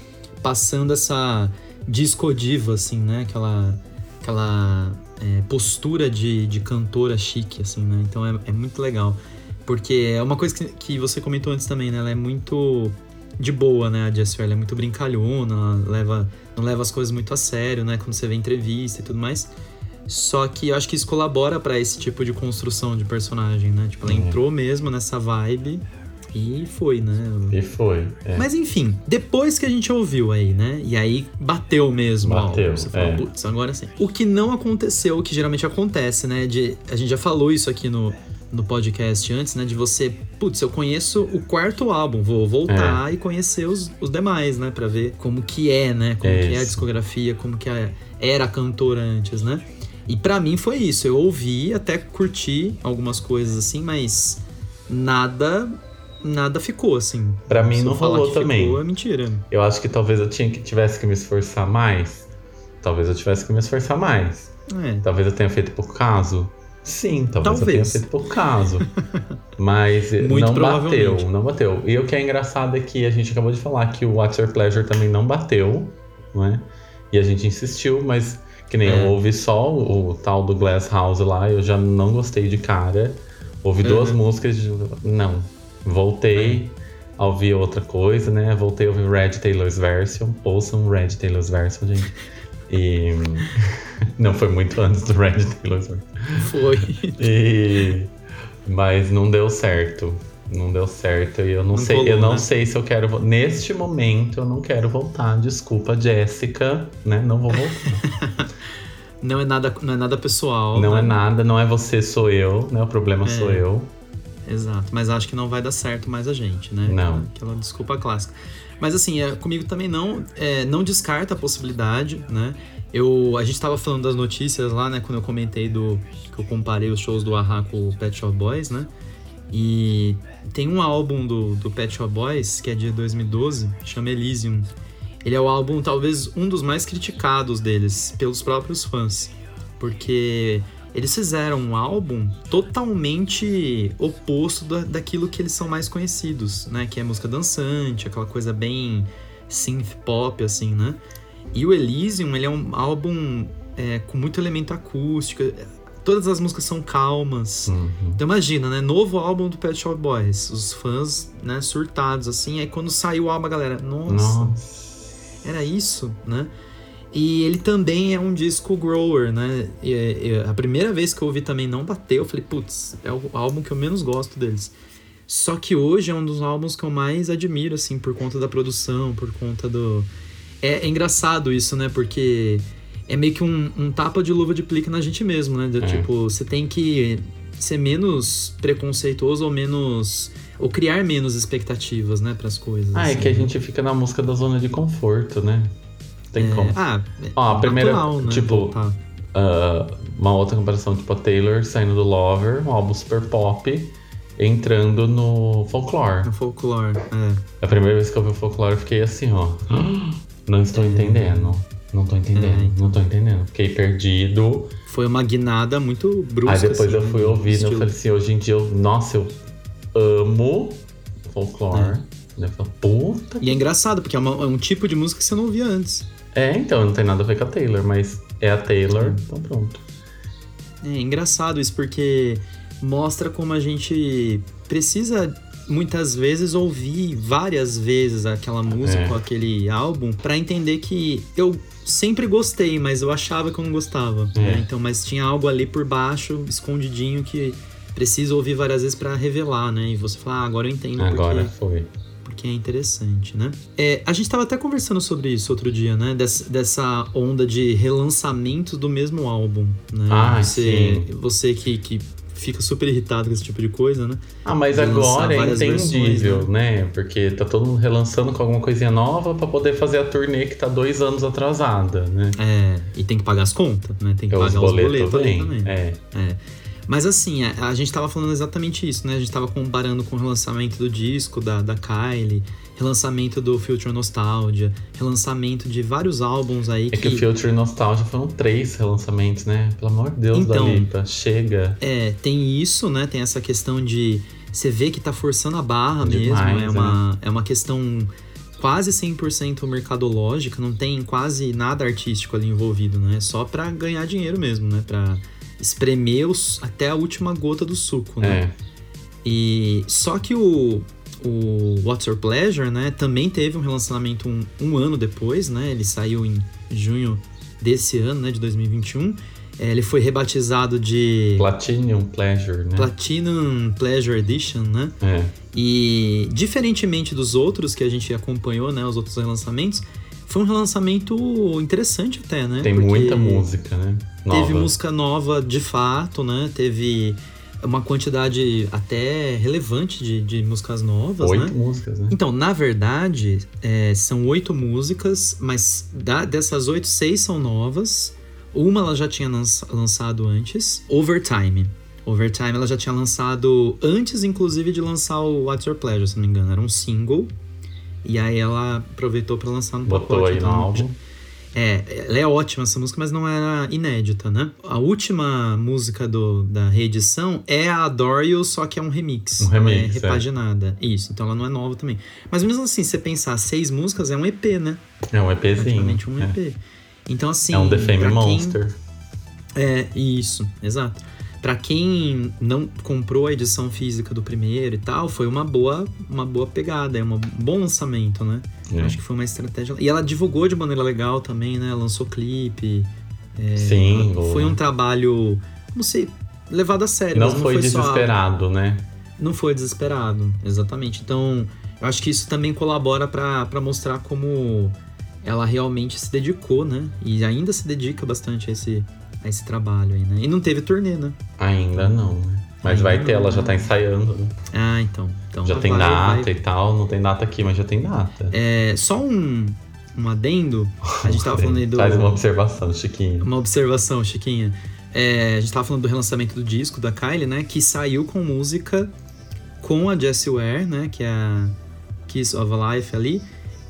passando essa disco diva assim, né? Aquela aquela é, postura de, de cantora chique assim, né? Então é, é muito legal. Porque é uma coisa que, que você comentou antes também, né? Ela é muito de boa, né? A Jessie ela é muito brincalhona, ela leva, não leva as coisas muito a sério, né? Quando você vê entrevista e tudo mais. Só que eu acho que isso colabora pra esse tipo de construção de personagem, né? Tipo, ela Uhum. entrou mesmo nessa vibe e foi, né? E foi. é. Mas enfim, depois que a gente ouviu aí, né? E aí bateu mesmo. Bateu, você fala, é. putz, agora sim. O que não aconteceu, o que geralmente acontece, né? De, a gente já falou isso aqui no, no podcast antes, né? De você, putz, eu conheço o quarto álbum, vou voltar e conhecer os, os demais, né? Pra ver como que é, né? Como É que é a discografia, como que é- era a cantora antes, né? E pra mim foi isso. Eu ouvi, até curti algumas coisas assim, mas nada nada ficou assim. Pra mim não rolou que também. Ficou, é mentira. Eu acho que talvez eu tinha que, tivesse que me esforçar mais. Talvez eu tivesse que me esforçar mais. É. Talvez eu tenha feito por caso. Sim, talvez, eu tenha Talvez. feito por caso. Mas eh, Muito não bateu, não bateu. E o que é engraçado é que a gente acabou de falar que o What's Your Pleasure também não bateu, não é? E a gente insistiu, mas que nem É. eu ouvi só o, o tal do Glass House lá, eu já não gostei de cara. Ouvi duas Uhum. músicas, de, não. Voltei a ouvir outra coisa, né? Voltei a ouvir Red Taylor's Version. Ouçam Red Taylor's Version, gente. E. não foi muito antes do Red Taylor's Version. Foi. E... Mas não deu certo. Não deu certo e eu não, Não sei, colou, eu não né? sei se eu quero. Neste momento eu não quero voltar. Desculpa, Jéssica, né? Não vou voltar. Não é nada, não é nada pessoal. não né? é nada, não é você, sou eu, né? O problema É. sou eu. Exato, mas acho que não vai dar certo mais a gente, né? Não. Aquela desculpa clássica. Mas assim, é, comigo também não, é, não descarta a possibilidade, né? Eu, a gente tava falando das notícias lá, né? Quando eu comentei do que eu comparei os shows do Ahá com o Pet Shop Boys, né? E tem um álbum do, do Pet Shop Boys que é de 2012, chama Elysium. Ele é o álbum, talvez, um dos mais criticados deles, pelos próprios fãs. Porque eles fizeram um álbum totalmente oposto da, daquilo que eles são mais conhecidos, né? Que é música dançante, aquela coisa bem synth pop, assim, né? E o Elysium, ele é um álbum é, com muito elemento acústico. Todas as músicas são calmas. Uhum. Então imagina, né? Novo álbum do Pet Shop Boys. Os fãs, né, surtados, assim. Aí quando saiu o álbum, a galera, nossa, Nossa. era isso, né? E ele também é um disco grower, né? E, e a primeira vez que eu ouvi também não bateu, eu falei, putz, é o álbum que eu menos gosto deles. Só que hoje é um dos álbuns que eu mais admiro, assim, por conta da produção, por conta do. É, é engraçado isso, né? Porque é meio que um, um tapa de luva de plica na gente mesmo, né? Do É. Tipo, você tem que ser menos preconceituoso ou menos. ou criar menos expectativas, né, pras coisas. Ah, é assim, que a né? gente fica na música da zona de conforto, né? Tem É, como. Ah, é Ó, a primeira, natural, né, tipo. Ah, uma outra comparação, tipo a Taylor saindo do Lover, um álbum super pop, entrando no folklore. No folclore, é. A primeira vez que eu vi o folklore, eu fiquei assim, ó. Não estou entendendo. Não tô entendendo, É, então. não tô entendendo. Fiquei perdido. Foi uma guinada muito brusca. Aí depois assim, eu fui ouvindo, eu falei assim, hoje em dia, eu, nossa, eu amo folklore. Daí Eu falei, puta. E é engraçado, porque é, uma- é um tipo de música que você não ouvia antes. É, então, não tem nada a ver com a Taylor, mas é a Taylor, então pronto. É engraçado isso, porque mostra como a gente precisa muitas vezes ouvir várias vezes aquela música É. ou aquele álbum pra entender que eu sempre gostei, mas eu achava que eu não gostava. É. né? Então, mas tinha algo ali por baixo, escondidinho, que precisa ouvir várias vezes pra revelar, né? E você fala, ah, agora eu entendo Agora porque foi. porque é interessante, né? É, a gente tava até conversando sobre isso outro dia, né? Des- dessa onda de relançamento do mesmo álbum, né? Ah, você, sim. você que, que fica super irritado com esse tipo de coisa, né? Ah, mas lançar agora é entendível, versões, né? Porque tá todo mundo relançando com alguma coisinha nova pra poder fazer a turnê que tá dois anos atrasada, né? É, e tem que pagar as contas, né? Tem que Os pagar os boletos boletos ali vêm. também. É. É. Mas assim, a, a gente tava falando exatamente isso, né? A gente tava comparando com o relançamento do disco da, da Kylie, relançamento do Future Nostalgia, relançamento de vários álbuns aí É que o Future Nostalgia foram três relançamentos, né? Pelo amor de Deus, Então, chega. É, tem isso, né? Tem essa questão de você vê que tá forçando a barra Demais, mesmo. É uma, é uma questão quase 100% mercadológica, não tem quase nada artístico ali envolvido, né? É só pra ganhar dinheiro mesmo, né? Pra espremer os, até a última gota do suco, né? É. E só que o, o What's Your Pleasure, né, também teve um relançamento um, um ano depois, né? Ele saiu em junho desse ano, né, de 2021. É, ele foi rebatizado de Platinum Pleasure, né? Platinum Pleasure Edition, né? É. E diferentemente dos outros que a gente acompanhou, né, os outros relançamentos, foi um relançamento interessante até, né? Tem Porque muita música, né? Nova. Teve música nova de fato, né? Teve uma quantidade até relevante de, de músicas novas, Oito né? músicas, né? Então, na verdade, é, são oito músicas, mas da- dessas oito, seis são novas. Uma ela já tinha lança- lançado antes, Overtime. Overtime ela já tinha lançado antes, inclusive, de lançar o What's Your Pleasure, se não me engano. Era um single. E aí ela aproveitou pra lançar no Botou pacote. aí no então, álbum. É, ela é ótima essa música, mas não era inédita, né? A última música do, da reedição é a Adore You, só que é um remix. Um remix, é é. repaginada. Isso, então ela não é nova também. Mas mesmo assim, se você pensar seis músicas, é um EP, né? É um EPzinho. Praticamente um é. EP. Então, assim. É um The Fame pra quem- Monster. É, isso, exato. Pra quem não comprou a edição física do primeiro e tal, foi uma boa, uma boa pegada, é um bom lançamento, né? É. Acho que foi uma estratégia. E ela divulgou de maneira legal também, né? Lançou clipe. é, Sim, foi um trabalho, não sei, levado a sério. Não foi só- desesperado, né? não foi desesperado, exatamente. Então, eu acho que isso também colabora para mostrar como ela realmente se dedicou, né? E ainda se dedica bastante a esse, a esse trabalho aí, né? E não teve turnê, né? Ainda não, né? Mas ainda vai ter, não, ela já tá ensaiando, né? Ah, então. então já tem data vai... e tal, não tem data aqui, mas já tem data. É, só um, um adendo. A gente tava falando aí do. Faz uma observação, Chiquinha. Uma observação, Chiquinha. É, a gente tava falando do relançamento do disco da Kylie, né? Que saiu com música com a Jessie Ware, né? Que é a Kiss of a Life ali.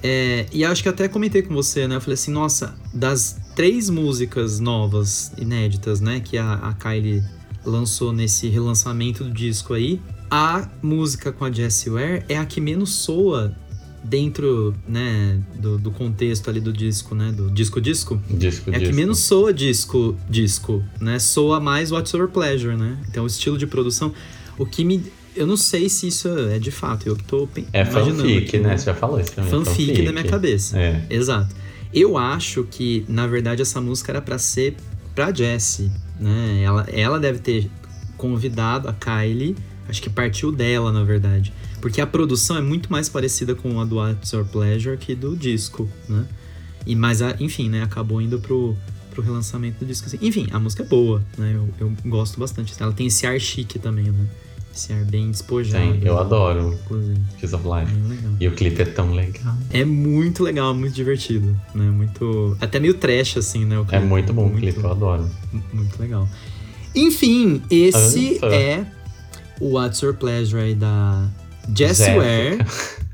É, e acho que até comentei com você, né? Eu falei assim, nossa, das três músicas novas, inéditas, né? Que a, a Kylie lançou nesse relançamento do disco aí, a música com a Jessie Ware é a que menos soa dentro, né, do, do contexto ali do disco, né, do disco-disco. Disco, É a que menos soa disco-disco, né, soa mais What's Your Pleasure, né. Então o estilo de produção, o que me eu não sei se isso é de fato, eu que tô É fanfic, aqui, né? Você já falou isso também. Fanfic, fanfic. da minha cabeça. É. Exato. Eu acho que, na verdade, essa música era para ser pra Jessie, né? Ela, ela deve ter convidado a Kylie, acho que partiu dela, na verdade. Porque a produção é muito mais parecida com a do What's Your Pleasure que do disco, né? E, mas, enfim, né? Acabou indo pro, pro relançamento do disco. Assim. Enfim, a música é boa, né? Eu, eu gosto bastante. Ela tem esse ar chique também, né? Esse ar bem despojado. Sim, eu adoro. Inclusive. Kiss of Life. E o clipe é tão legal. É muito legal, muito divertido, né? Muito. Até meio trash, assim, né? é muito bom muito, o clipe, eu adoro. Muito legal. Enfim, esse Ança. é o What's Your Pleasure aí da Jessie Ware.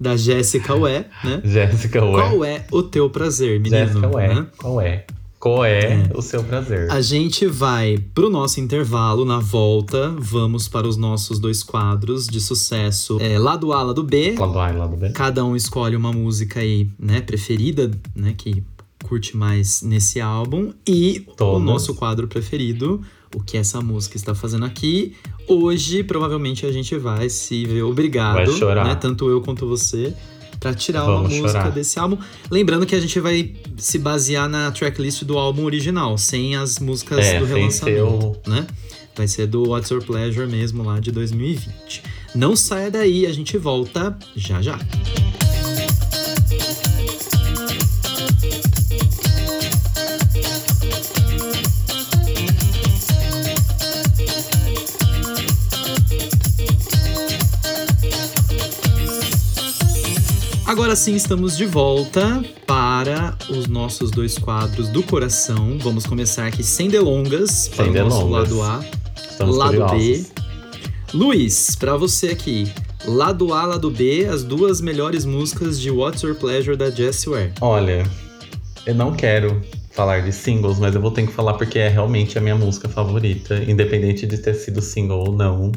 Da Jessica Ware, né? Jessica Ware. Qual é o teu prazer, menino? Jessica Ware. Né? Qual é? Qual é, é, o seu prazer? A gente vai pro nosso intervalo. Na volta, vamos para os nossos dois quadros de sucesso. É, lado A, lado B. Lado A e lado B. Cada um escolhe uma música aí, né, preferida, né, que curte mais nesse álbum. E Todas. o nosso quadro preferido, o que essa música está fazendo aqui. Hoje, provavelmente, a gente vai se ver obrigado, vai chorar. né, tanto eu quanto você, para tirar Vamos uma música chorar. desse álbum. Lembrando que a gente vai se basear na tracklist do álbum original, sem as músicas é, do relançamento, o... né? Vai ser do What's Your Pleasure mesmo lá de 2020. Não saia daí, a gente volta já já. Agora sim, estamos de volta para os nossos dois quadros do coração. Vamos começar aqui sem delongas sem para delongas. o nosso lado A, Estamos lado curiosos. B. Luiz, para você aqui, lado A, lado B, as duas melhores músicas de What's Your Pleasure da Jessie Ware. Olha, eu não quero falar de singles, mas eu vou ter que falar porque é realmente a minha música favorita, independente de ter sido single ou não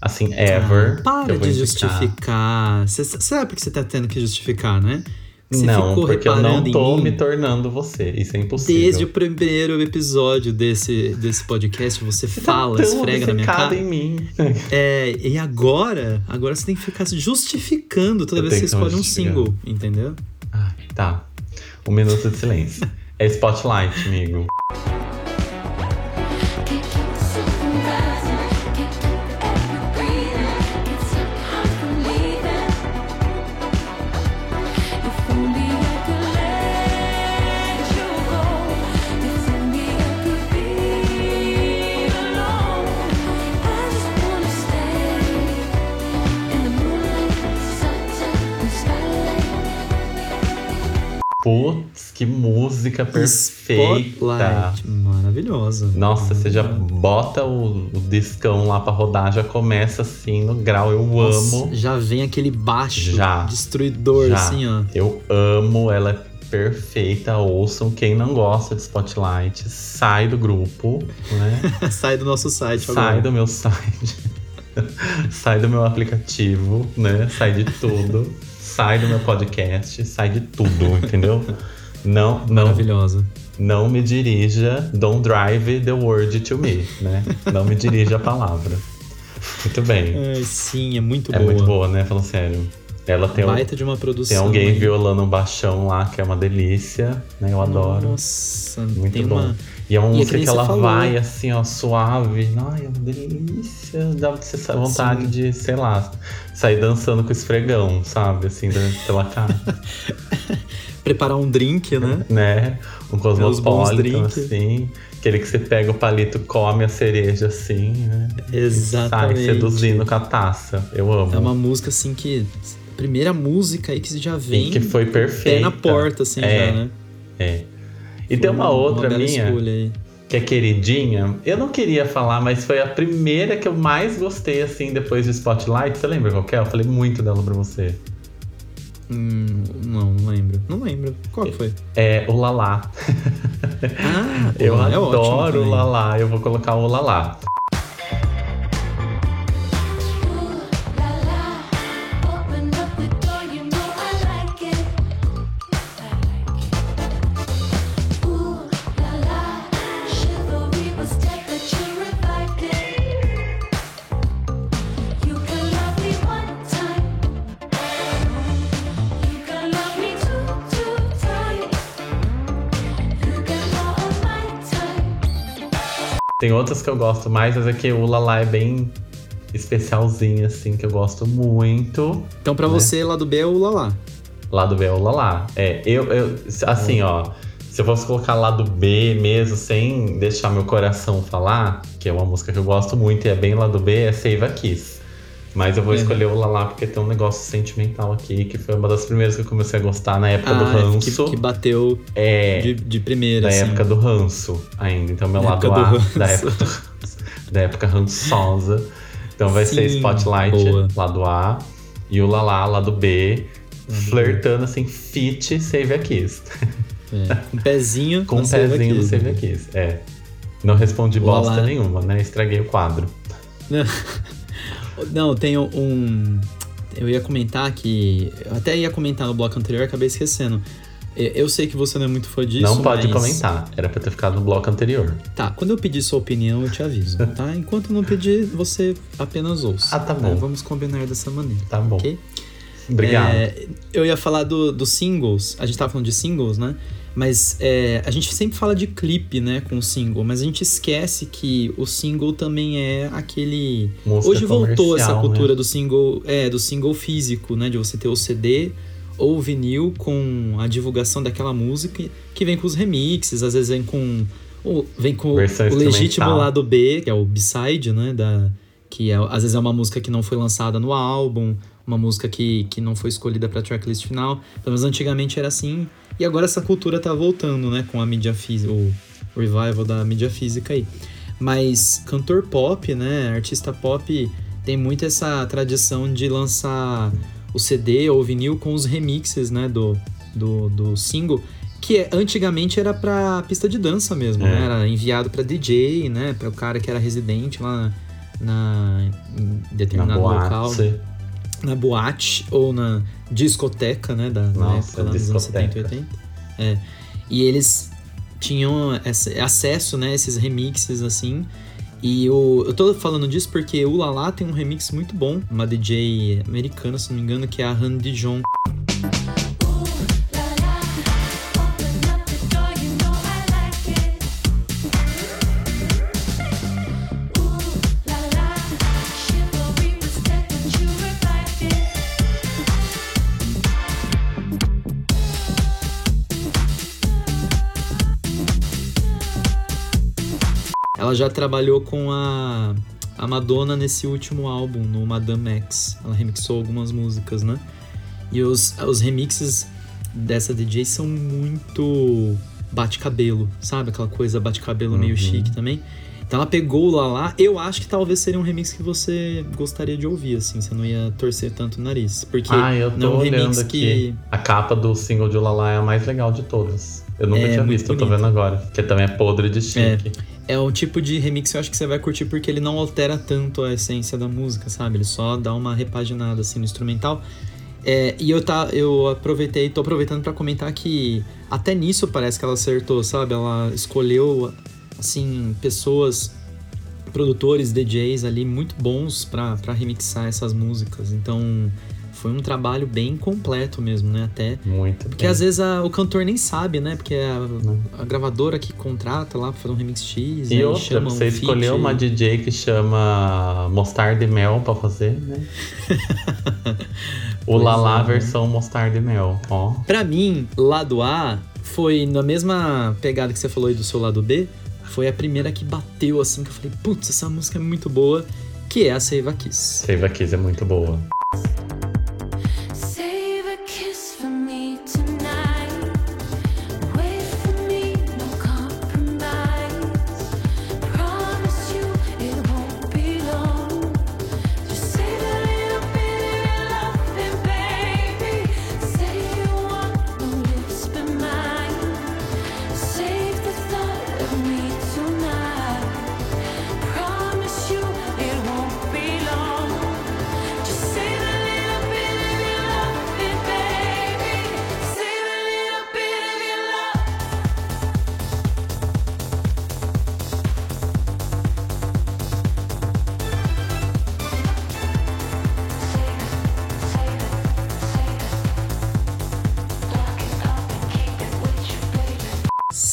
assim, ever. Ah, para de justificar. Você sabe por que você tá tendo que justificar, né? Você não, porque eu não tô me tornando você. Isso é impossível. Desde o primeiro episódio desse, desse podcast, você, você tá fala, tá esfrega na minha cara. em mim. É, e agora, agora você tem que ficar justificando toda eu vez que você escolhe um single, entendeu? Ah, tá. Um minuto de silêncio. É Spotlight, amigo. Putz, que música perfeita. Spotlight, maravilhosa. Nossa, você já bota o, o, discão lá pra rodar, já começa assim no grau. Eu Nossa, amo. Já vem aquele baixo já, destruidor, já. assim, ó. Eu amo, ela é perfeita. Ouçam. Quem não gosta de Spotlight, sai do grupo, né? sai do nosso site Sai agora. do meu site. sai do meu aplicativo, né? Sai de tudo sai do meu podcast, sai de tudo, entendeu? Não, não. Maravilhosa. Não me dirija, don't drive the word to me, né? Não me dirija a palavra. Muito bem. É, sim, é muito é boa. É muito boa, né? Falando sério. Ela tem, um, Baita de uma produção. tem alguém violando um baixão lá, que é uma delícia, né? Eu adoro. Nossa, Muito tem bom. uma. E é uma E é música nem que ela falou. vai assim, ó, suave. Ai, é uma delícia. Dá vontade Sim. de, sei lá, sair dançando com esfregão, sabe? Assim, pela cara. Preparar um drink, né? né? Um cosmopolitan, assim. Aquele que você pega o palito, come a cereja, assim, né? Exatamente. E sai seduzindo com a taça. Eu amo. É uma música assim que. Primeira música aí que já vem. E que foi pé perfeita. na porta, assim, É. já, né? É. E tem uma outra bela minha, escolha aí. que é queridinha. Eu não queria falar, mas foi a primeira que eu mais gostei, assim, depois de Spotlight. Você lembra qual que é? Eu falei muito dela pra você. Hum, não, não lembro. Não lembro. Qual que foi? É o Lalá. Ah, Eu é adoro o. Lalá. Eu vou colocar o Lalá. Tem outras que eu gosto mais, mas é que o Lalá é bem especialzinho, assim, que eu gosto muito. Então, pra né? você, lá do B é o Lalá. Lado B é o Lalá. É, eu, eu assim, ó. Se eu fosse colocar lado B mesmo, sem deixar meu coração falar, que é uma música que eu gosto muito e é bem lado B, é Save a Kiss. Mas eu vou Uhum. escolher o Lalá porque tem um negócio sentimental aqui, que foi uma das primeiras que eu comecei a gostar na época do Ah, ranço. que, que bateu é, de, de primeira, da assim. época do ranço ainda. Então, meu Da lado época do A, ranço. da época do ranço, da época rançosa. Então vai ser Sim, Spotlight, boa. lado A, e o Lalá, lado B, flertando assim, fit Save a Kiss. É, com um pezinho. Com na Save pezinho do. Save a Kiss. É. Não respondi O bosta Lalá. nenhuma, né? Estraguei o quadro. Não, tem um. Eu ia comentar que. Eu até ia comentar no bloco anterior, acabei esquecendo. Eu sei que você não é muito fã disso. não pode mas- comentar. Era pra ter ficado no bloco anterior. Tá, quando eu pedir sua opinião, eu te aviso, tá? Enquanto não pedir, você apenas ouça. Ah, tá bom. Vamos combinar dessa maneira. Tá bom. Ok? Obrigado. É, eu ia falar do- dos singles. A gente tava falando de singles, né? Mas é, a gente sempre fala de clipe, né, com o single, mas a gente esquece que o single também é aquele. Música Hoje voltou essa comercial, cultura né? do single, é, do single físico, né, de você ter o CD ou o vinil com a divulgação daquela música que vem com os remixes, às vezes vem com o, vem com o legítimo lado B, que é o B-side, né, da que é, às vezes é uma música que não foi lançada no álbum, uma música que, que não foi escolhida para tracklist final. Pelo menos antigamente era assim. E agora essa cultura tá voltando, né? Com a mídia física, o revival da mídia física aí. Mas cantor pop, né? Artista pop tem muito essa tradição de lançar o CD ou o vinil com os remixes, né? Do, do, do single. Que é- antigamente era pra pista de dança mesmo, É. né? Era enviado pra DJ, né? Para o cara que era residente lá na, em Na determinado local boate. Na boate ou na discoteca, né? Da, na Nossa, época lá dos anos discoteca. 70 e 80. É. E eles tinham esse acesso, né? Esses remixes, assim. E o, eu tô falando disso porque o Lala tem um remix muito bom, uma DJ americana, se não me engano, que é a Han Dijon. Já trabalhou com a, a Madonna nesse último álbum, no Madame X. Ela remixou algumas músicas, né? E os, os remixes dessa DJ são muito bate-cabelo, sabe? Aquela coisa bate-cabelo meio Uhum. chique também. Então ela pegou o Lala. Eu acho que talvez seria um remix que você gostaria de ouvir, assim. Você não ia torcer tanto o nariz. Porque Ah, eu tô não é um remix aqui. que. A capa do single de Lala é a mais legal de todas. Eu nunca É, tinha visto, eu tô vendo agora. Que também é podre de chique. É um tipo de remix que eu acho que você vai curtir porque ele não altera tanto a essência da música, sabe? Ele só dá uma repaginada assim no instrumental. É, e eu, tá, eu aproveitei, tô aproveitando pra comentar que até nisso parece que ela acertou, sabe? Ela escolheu, assim, pessoas, produtores, DJs ali muito bons pra remixar essas músicas. Então foi um trabalho bem completo mesmo, né? Até Muito porque bem. às vezes a- o cantor nem sabe, né? Porque é a, a gravadora que contrata lá pra fazer um remix X, E aí outra, chama você um escolheu feat. uma DJ que chama Mostarda e Mel pra fazer, né? o Lala é, né? versão Mostarda e Mel, ó. Pra mim, lado A foi na mesma pegada que você falou aí do seu lado B. Foi a primeira que bateu assim, que eu falei, putz, essa música é muito boa, que é a Save a Kiss. Save a Kiss é muito boa.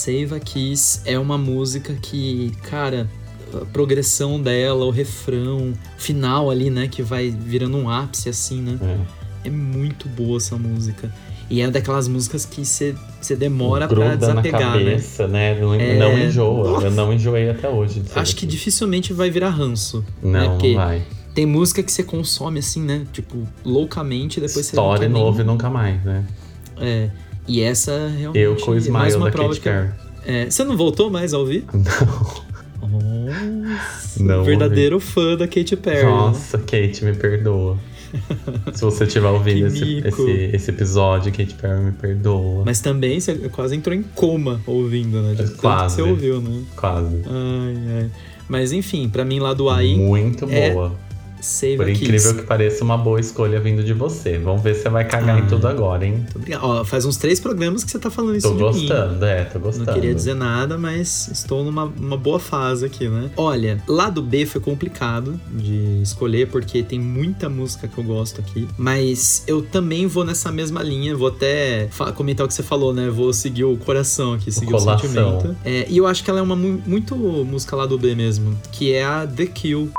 Save a Kiss é uma música que, cara, a progressão dela, o refrão, final ali, né, que vai virando um ápice assim, né? É. É muito boa essa música. E é daquelas músicas que você demora pra Gruda na desapegar, né? cabeça, né? Não, É, não enjoa. nossa. Eu não enjoei até hoje. Acho que dificilmente vai virar ranço. né? Não, Porque não vai. tem música que você consome assim, né? Tipo, loucamente, depois você não História quer nem- novo e nunca mais, né? É. E essa realmente Eu com o é Smile mais uma da prova Katy que. É, você não voltou mais a ouvir? Não. Nossa, Não verdadeiro fã da Katy Perry. né? Nossa, Kate, me perdoa. Se você estiver ouvindo esse, esse, esse episódio, Katy Perry me perdoa. Mas também você quase entrou em coma ouvindo, né? De Quase. você ouviu, né? Quase. Ai, ai. Mas enfim, pra mim lá do aí, Muito é boa. Save Por incrível Kiss. que pareça, uma boa escolha vindo de você. Vamos ver se você vai cagar Ah. em tudo agora, hein? Ó, faz uns três programas que você tá falando isso Tô de mim. gostando, é, tô gostando. Não queria dizer nada, mas estou numa uma boa fase aqui, né? Olha, lado B foi complicado de escolher, porque tem muita música que eu gosto aqui. Mas eu também vou nessa mesma linha, vou até comentar o que você falou, né? Vou seguir o coração aqui, seguir o, coração. sentimento. É, e eu acho que ela é uma mu- muito música lado B mesmo, que é a The Kill.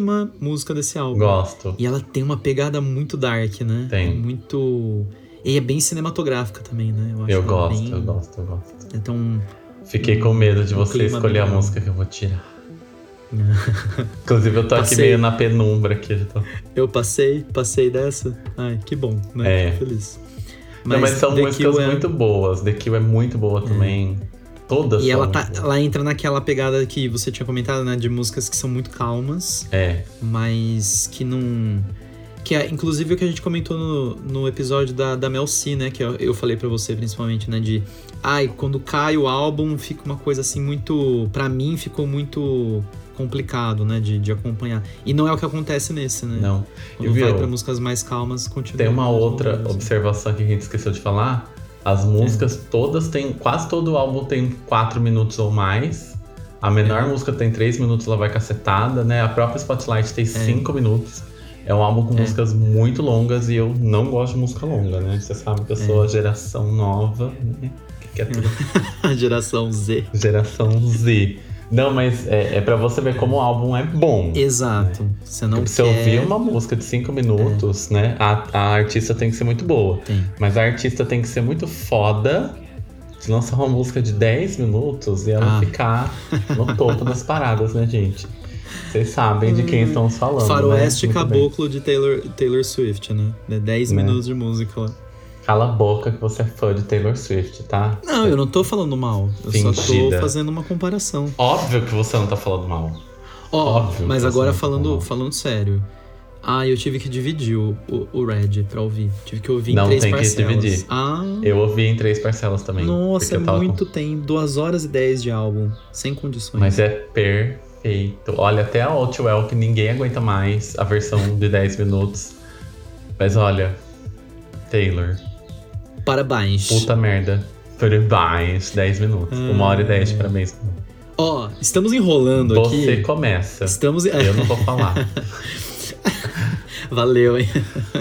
Penúltima música desse álbum. gosto. E ela tem uma pegada muito dark, né? Tem. Muito. E é bem cinematográfica também, né? acho Eu ela gosto, bem- eu gosto, eu gosto. Então, Fiquei com medo de um você escolher a música que eu vou tirar. Inclusive, eu tô aqui Passei. meio na penumbra aqui. eu passei, passei dessa. Ai, que bom, né? É. Fico feliz. Não, mas são The músicas é- muito boas. The Kill é muito boa também. Todas E ela, tá, boas. ela entra naquela pegada que você tinha comentado, né? De músicas que são muito calmas, É, mas que não. Que é, inclusive, o que a gente comentou no, no episódio da, da Mel C, né? Que eu, eu falei pra você, principalmente, né? De. Ai, quando cai o álbum, fica uma coisa assim muito. Pra mim, ficou muito complicado, né? De, de acompanhar. E não é o que acontece nesse, né? não. Quando E vai pra músicas mais calmas, continua. Tem uma outra ou menos. observação que a gente esqueceu de falar. As músicas todas têm. Quase todo o álbum tem 4 minutos ou mais. A menor É. música tem 3 minutos, ela vai cacetada, né? A própria Spotlight tem 5 minutos. É um álbum com É. músicas muito longas e eu não gosto de música longa, né? Você sabe que eu sou É. a geração nova, né? Que quer tudo A geração Z. Geração Z. Não, mas é, é para você ver como o álbum é bom. Exato. Você não Se quer... ouvir uma música de 5 minutos, né? A, a artista tem que ser muito boa. Tem. Mas a artista tem que ser muito foda de lançar uma música de 10 minutos e ela Ah. ficar no topo das paradas, né, gente? Vocês sabem de quem estamos falando. Faroeste né? Muito bem. Caboclo de Taylor, Taylor Swift, né? É 10 Né? minutos de música lá. Cala a boca que você é fã de Taylor Swift, tá? Não, eu não tô falando mal. Eu só Fingida. tô fazendo uma comparação. Óbvio que você não tá falando mal. Ó, Óbvio mas agora não tá falando, falando. falando sério. Ah, eu tive que dividir o, o, o Red pra ouvir. Tive que ouvir em Não três tem que parcelas. dividir. Ah, Eu ouvi em três parcelas também. nossa, é com- muito tempo. Duas horas e dez de álbum. Sem condições. Mas é perfeito. Olha, até a Outwell, que ninguém aguenta mais, a versão de 10 minutos. Mas olha, Taylor, Parabéns. puta merda. Parabéns, 10 minutos. Uma hora e 10 de parabéns. Ó, estamos enrolando Você aqui. começa. Estamos. Eu não vou falar. Valeu, hein?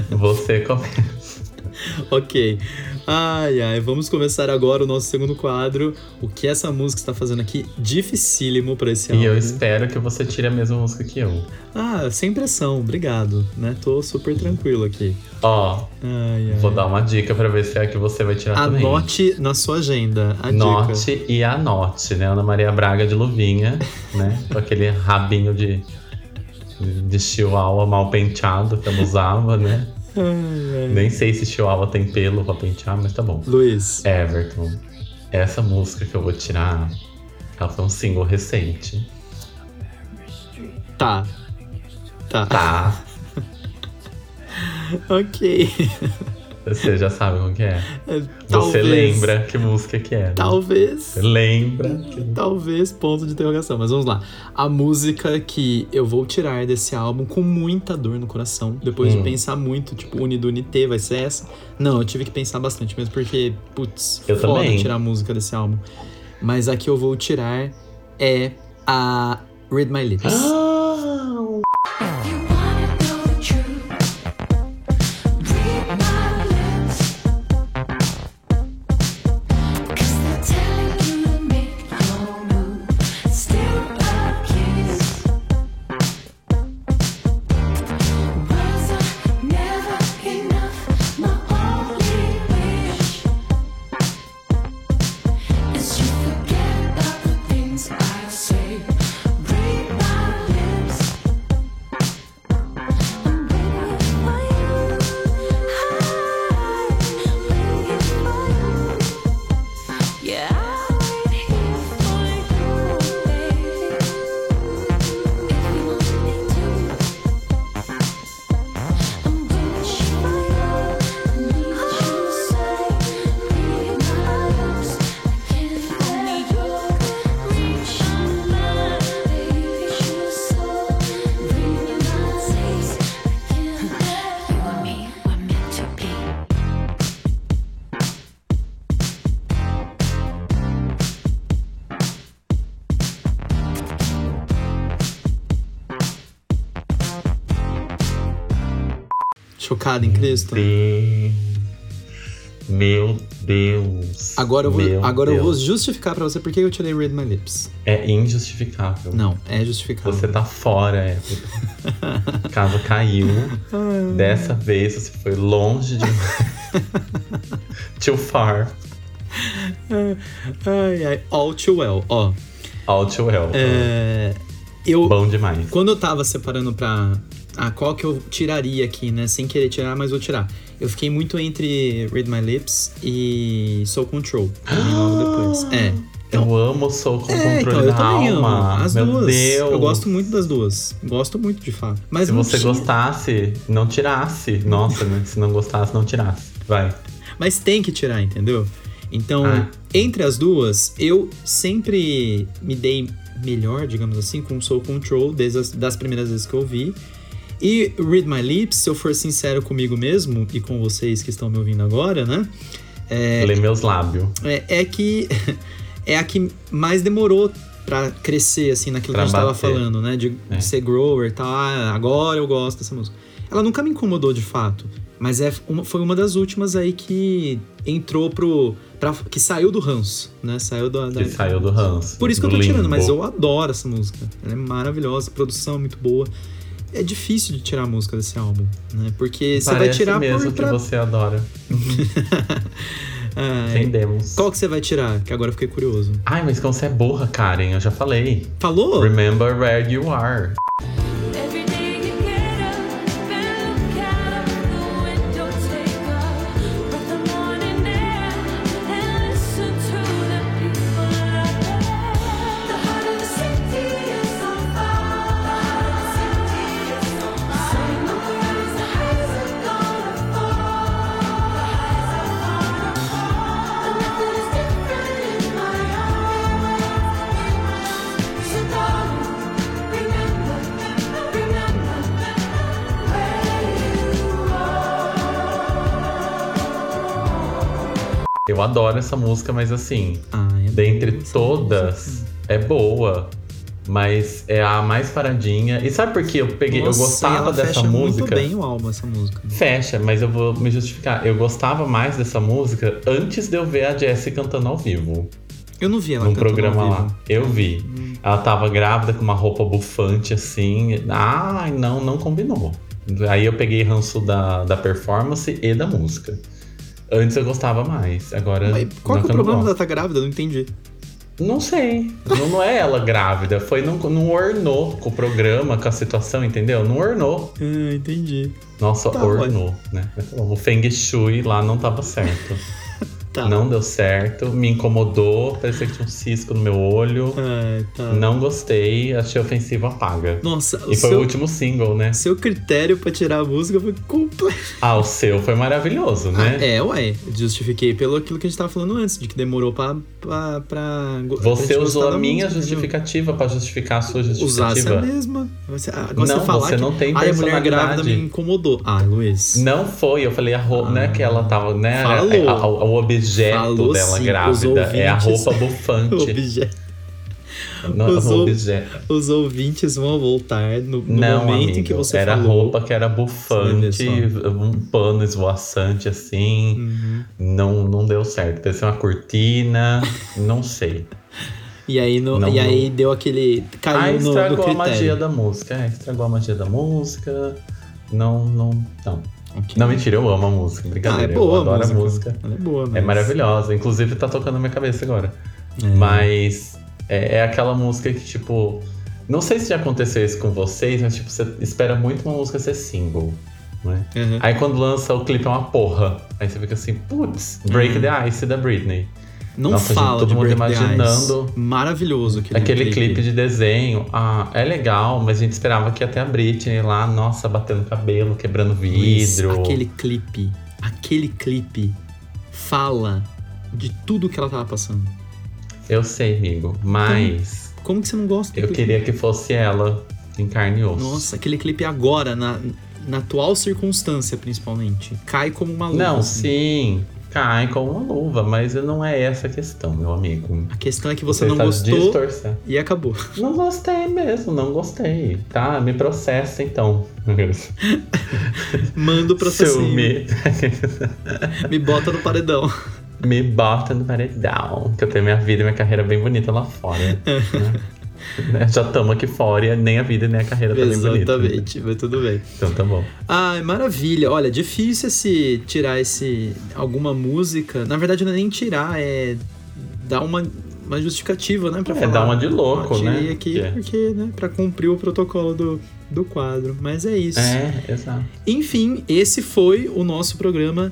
Você começa. ok. Ai, ai, vamos começar agora o nosso segundo quadro. O que essa música está fazendo aqui? Dificílimo pra esse E álbum. eu espero que você tire a mesma música que eu. Ah, sem pressão, obrigado. Né? Tô super tranquilo aqui. Ó, Ai, ai. vou dar uma dica pra ver se é a que você vai tirar também. Anote na sua agenda a dica. Note e anote, né? Ana Maria Braga de luvinha, né? Com aquele rabinho de, de chihuahua mal penteado que ela usava, né? Nem sei se chihuahua tem pelo pra pentear, mas tá bom. Luiz, Everton, essa música que eu vou tirar, ela foi um single recente. tá. Tá. Tá, ok. Você já sabe como que é. Você Talvez. lembra que música que é. né? Talvez. Você lembra. Talvez, ponto de interrogação. Mas vamos lá. A música que eu vou tirar desse álbum com muita dor no coração, depois Hum. de pensar muito, tipo, Unidunité vai ser essa. Não, eu tive que pensar bastante mesmo, porque, putz, Eu foda também. tirar a música desse álbum. Mas a que eu vou tirar é a Read My Lips. If Em Cristo. Meu Deus. Agora eu vou, Meu agora eu vou justificar pra você por que eu tirei Read My Lips. É injustificável. Não, é justificável. Você tá fora, Everton. Casa caiu. Dessa vez você foi longe demais. Too far. Ai, ai. All too well. Ó, All too well. é, eu, Bom demais. Quando eu tava separando pra. Ah, qual que eu tiraria aqui, né? Sem querer tirar, mas vou tirar. Eu fiquei muito entre Read My Lips e Soul Control. logo depois. É. Eu amo Soul com É, então, controle eu da também alma. amo. As Meu duas. Deus. Eu gosto muito das duas. Gosto muito, de fato. Mas Se você tinha- gostasse, não tirasse. Nossa, né? Se não gostasse, não tirasse. Vai. Mas tem que tirar, entendeu? Então, Ah. entre as duas, eu sempre me dei melhor, digamos assim, com Soul Control, desde as das primeiras vezes que eu ouvi. E Read My Lips, se eu for sincero comigo mesmo e com vocês que estão me ouvindo agora, né? É, Lê meus lábios. é, é que é a que mais demorou pra crescer, assim, naquilo Pra que a gente tava falando, né? De, É. ser grower e tal. Ah, agora eu gosto dessa música. Ela nunca me incomodou de fato. Mas é uma, foi uma das últimas aí que entrou pro. Pra, que saiu do ranço, né? Saiu do, da, Que saiu do ranço. Por isso que eu tô tirando, limbo. mas eu adoro essa música. Ela é maravilhosa, produção muito boa. É difícil de tirar a música desse álbum, né? Porque você vai tirar mesmo por. que você adora. Ah, é. Entendemos. Qual que você vai tirar? Que agora eu fiquei curioso. Ai, mas como você é burra, Karen, eu já falei. Falou? Remember where you are. Adoro essa música, mas assim, Ah, é dentre essa todas, é boa. Mas é a mais paradinha. E sabe por que eu peguei? Nossa, eu gostava dessa fecha música. muito bem o álbum, essa música. Fecha, mas eu vou me justificar. Eu gostava mais dessa música antes de eu ver a Jessie cantando ao vivo. Eu não vi ela num cantando ao programa lá. Eu vi. Ela tava grávida com uma roupa bufante assim. Ai, não, não combinou. Aí eu peguei ranço da, da performance e da música. Antes eu gostava mais. Agora. Mas qual que é o problema dela gosto. tá grávida? Eu não entendi. Não sei. Não, não é ela grávida. Foi não, não ornou com o programa, com a situação, entendeu? Não ornou. Ah, entendi. Nossa, Tá, ornou, né? Mas bom, O Feng Shui lá não tava certo. Tá. Não deu certo, me incomodou, parecia que tinha um cisco no meu olho. Ah, tá. Não gostei, achei ofensivo, apaga. Nossa, o E foi seu, o último single, né? seu critério pra tirar a música foi completo. Ah, o seu foi maravilhoso, né? Ah, é, ué. Justifiquei pelo aquilo que a gente tava falando antes, de que demorou pra. pra, pra pra Você gente usou a minha música, justificativa pra justificar a sua Usasse justificativa. a mesma. Você, agora Não, você falar você que não tem "Ai, a mulher grávida personalidade." me incomodou. Ah, Luiz. Não foi, eu falei a roupa, não é que ela tava, né? Falou. é, a- a- o objeto Falou dela sim, grávida é a roupa bufante. Obje- não, os objeto. Os ouvintes vão voltar no, no Não, momento em que você era falou. roupa que era bufante, um pano esvoaçante assim. Uhum. Não, não deu certo. Deve ser uma cortina, não sei. E aí, no, Não, e aí deu aquele. Ah, Caiu no, no estragou a magia da música. É, estragou a magia da música. Não, não, não. Ok. Não, mentira, eu amo a música. Ah, Brincadeira, é boa eu adoro a música. a música. Ela é boa, mas... É maravilhosa. Inclusive, tá tocando na minha cabeça agora. É. Mas é, é aquela música que, tipo. Não sei se já aconteceu isso com vocês, mas, tipo, você espera muito uma música ser single. Né? Uhum. Aí quando lança o clipe é uma porra. Aí você fica assim, putz, Break Uhum. the Ice da Britney. Não Nossa, gente, fala todo de mundo imaginando. Maravilhoso aquele, Aquele clipe. de desenho, ah, é legal, mas a gente esperava que até a Britney lá, nossa, batendo cabelo, quebrando Luiz, vidro. aquele clipe, aquele clipe fala de tudo que ela tava passando. Eu sei, amigo, mas Como que você não gosta eu queria que fosse ela em carne e osso. clipe? Nossa, aquele clipe agora, na, na atual circunstância, principalmente, cai como uma luva. Não, assim. sim, cai com uma luva, mas não é essa a questão, meu amigo. A questão é que você, Você não está gostou distorcendo. e acabou. Não gostei mesmo, não gostei. Tá, me processa então. Manda o processinho. me, Me bota no paredão. me bota no paredão, que eu tenho minha vida e minha carreira bem bonita lá fora. né? Já estamos aqui fora e nem a vida e nem a carreira tá bonita. Exatamente, mas tudo bem. Então tá bom. Ai, maravilha. Olha, difícil esse tirar esse alguma música. Na verdade, não é nem tirar, é dar uma, uma justificativa, né, para É, falar. dar uma de louco, "Ah, tirei né? aqui é. porque, né, para cumprir o protocolo do, do quadro. Mas é isso. É, exato. Enfim, esse foi o nosso programa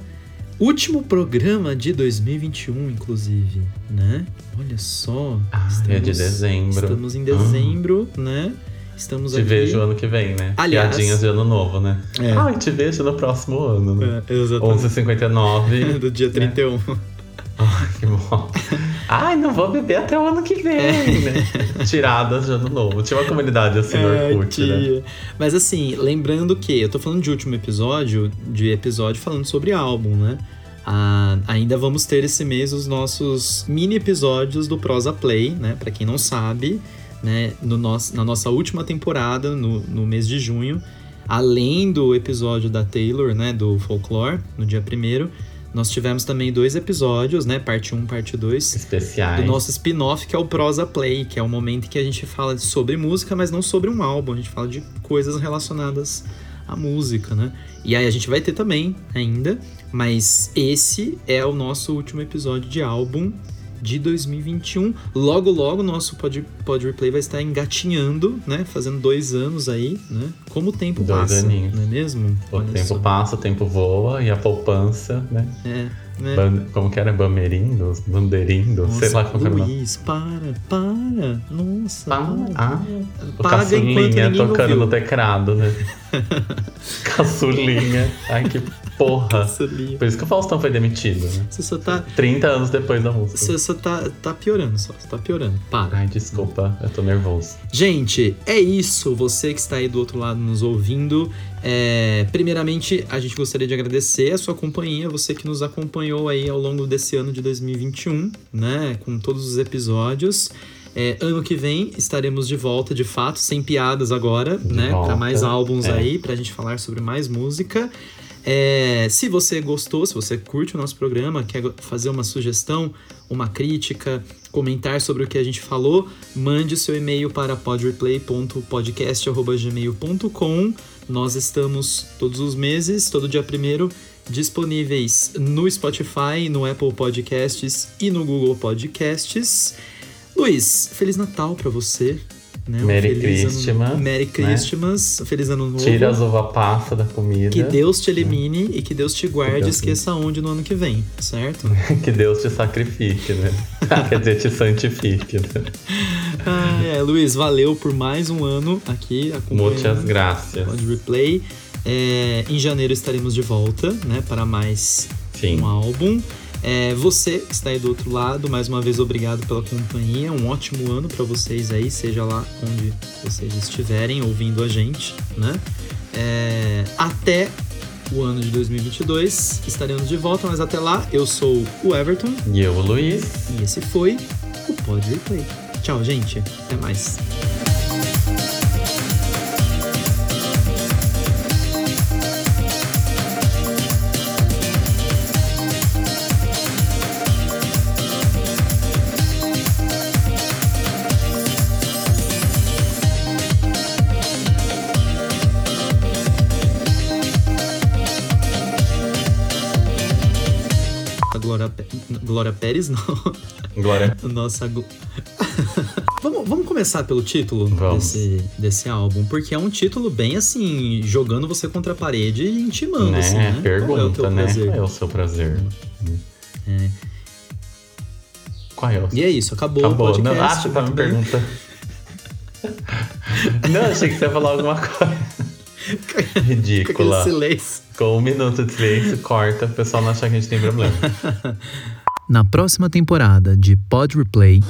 último programa de 2021, inclusive, né? Olha só. Ah, é de dezembro. Estamos em dezembro, né? Estamos Te aqui. vejo ano que vem, né? Aliás- Piadinhas de ano novo, né? É. Ai, te vejo no próximo ano, né? É, exatamente. 11h59. Do dia 31. Ai, Ai, não vou beber até o ano que vem, né? Tiradas de ano novo. Tinha uma comunidade assim no É, Orkut, né? Mas assim, lembrando que eu tô falando de último episódio, de episódio falando sobre álbum, né? Ah, ainda vamos ter esse mês os nossos mini episódios do Prosa Play, né? Pra quem não sabe, né? No nosso, na nossa última temporada, no, no mês de junho, além do episódio da Taylor, né? Do Folklore, no dia primeiro, nós tivemos também dois episódios, né? Parte 1, parte 2 Especiais. do nosso spin-off, que é o Prosa Play, que é o momento em que a gente fala sobre música, mas não sobre um álbum, a gente fala de coisas relacionadas à música, né? E aí a gente vai ter também ainda, mas esse é o nosso último episódio de álbum de 2021. Logo, logo, o nosso Pod, Pod Replay vai estar engatinhando, né? Fazendo dois anos aí, né? Como o tempo Dois passa, aninhos. não é mesmo? O Olha tempo só. passa, o tempo voa e a poupança, né? É, né? Ban- Como que era? Bamerindo? Banderindo? Sei lá como era. Luiz, para, para. Nossa. Para. ah, o Paga enquanto caçulinha ninguém tocando ouviu. no teclado, né? caçulinha. Ai, que Porra. Sabia. Por isso que o Faustão foi demitido, né? Você só tá. 30 anos depois da música. Você só tá, tá piorando, só. Você tá piorando. Para. Ai, desculpa, eu tô nervoso. Gente, é isso. Você que está aí do outro lado nos ouvindo. É, primeiramente, a gente gostaria de agradecer a sua companhia, você que nos acompanhou aí ao longo desse ano de 2021, né? Com todos os episódios. É, ano que vem estaremos de volta, de fato, sem piadas agora, né? Para mais álbuns é. aí, pra gente falar sobre mais música. É, se você gostou, se você curte o nosso programa, quer fazer uma sugestão, uma crítica, comentar sobre o que a gente falou, mande seu e-mail para podreplay.podcast.gmail.com. Nós estamos todos os meses, todo dia primeiro, disponíveis no Spotify, no Apple Podcasts e no Google Podcasts. Luiz, Feliz Natal pra você. Né? Um Merry feliz ano- Christmas, Merry né? Christmas, Feliz Ano Novo. Tira as uva passa da comida. Que Deus te elimine e que Deus te guarde e esqueça onde no ano que vem, certo? Que Deus te sacrifique, né? Quer dizer, te santifique. Né? ah, é, Luiz, valeu por mais um ano aqui Muitas graças. Pode Replay. É, em janeiro estaremos de volta, né, para mais Sim. um álbum. É, você que está aí do outro lado, mais uma vez obrigado pela companhia. Um ótimo ano para vocês aí, seja lá onde vocês estiverem ouvindo a gente, né? É, até o ano de 2022 estaremos de volta, mas até lá eu sou o Everton E eu, o Luiz. e esse foi o Pod Replay. Tchau, gente. Até mais. Glória Pérez, não. Glória. Nossa. vamos, vamos começar pelo título Vamos. desse, desse álbum, porque é um título bem assim, jogando você contra a parede e intimando, Né? assim, né? Qual é o Pergunta, teu né? prazer? Qual é o seu prazer? Qual é o E é isso, acabou, Acabou. o podcast. Não, ah, você tá me perguntando. Não, achei que você ia falar alguma coisa. Com Ridícula. silêncio. Com um minuto de silêncio, corta, o pessoal não achar que a gente tem problema. Na próxima temporada de Pod Replay,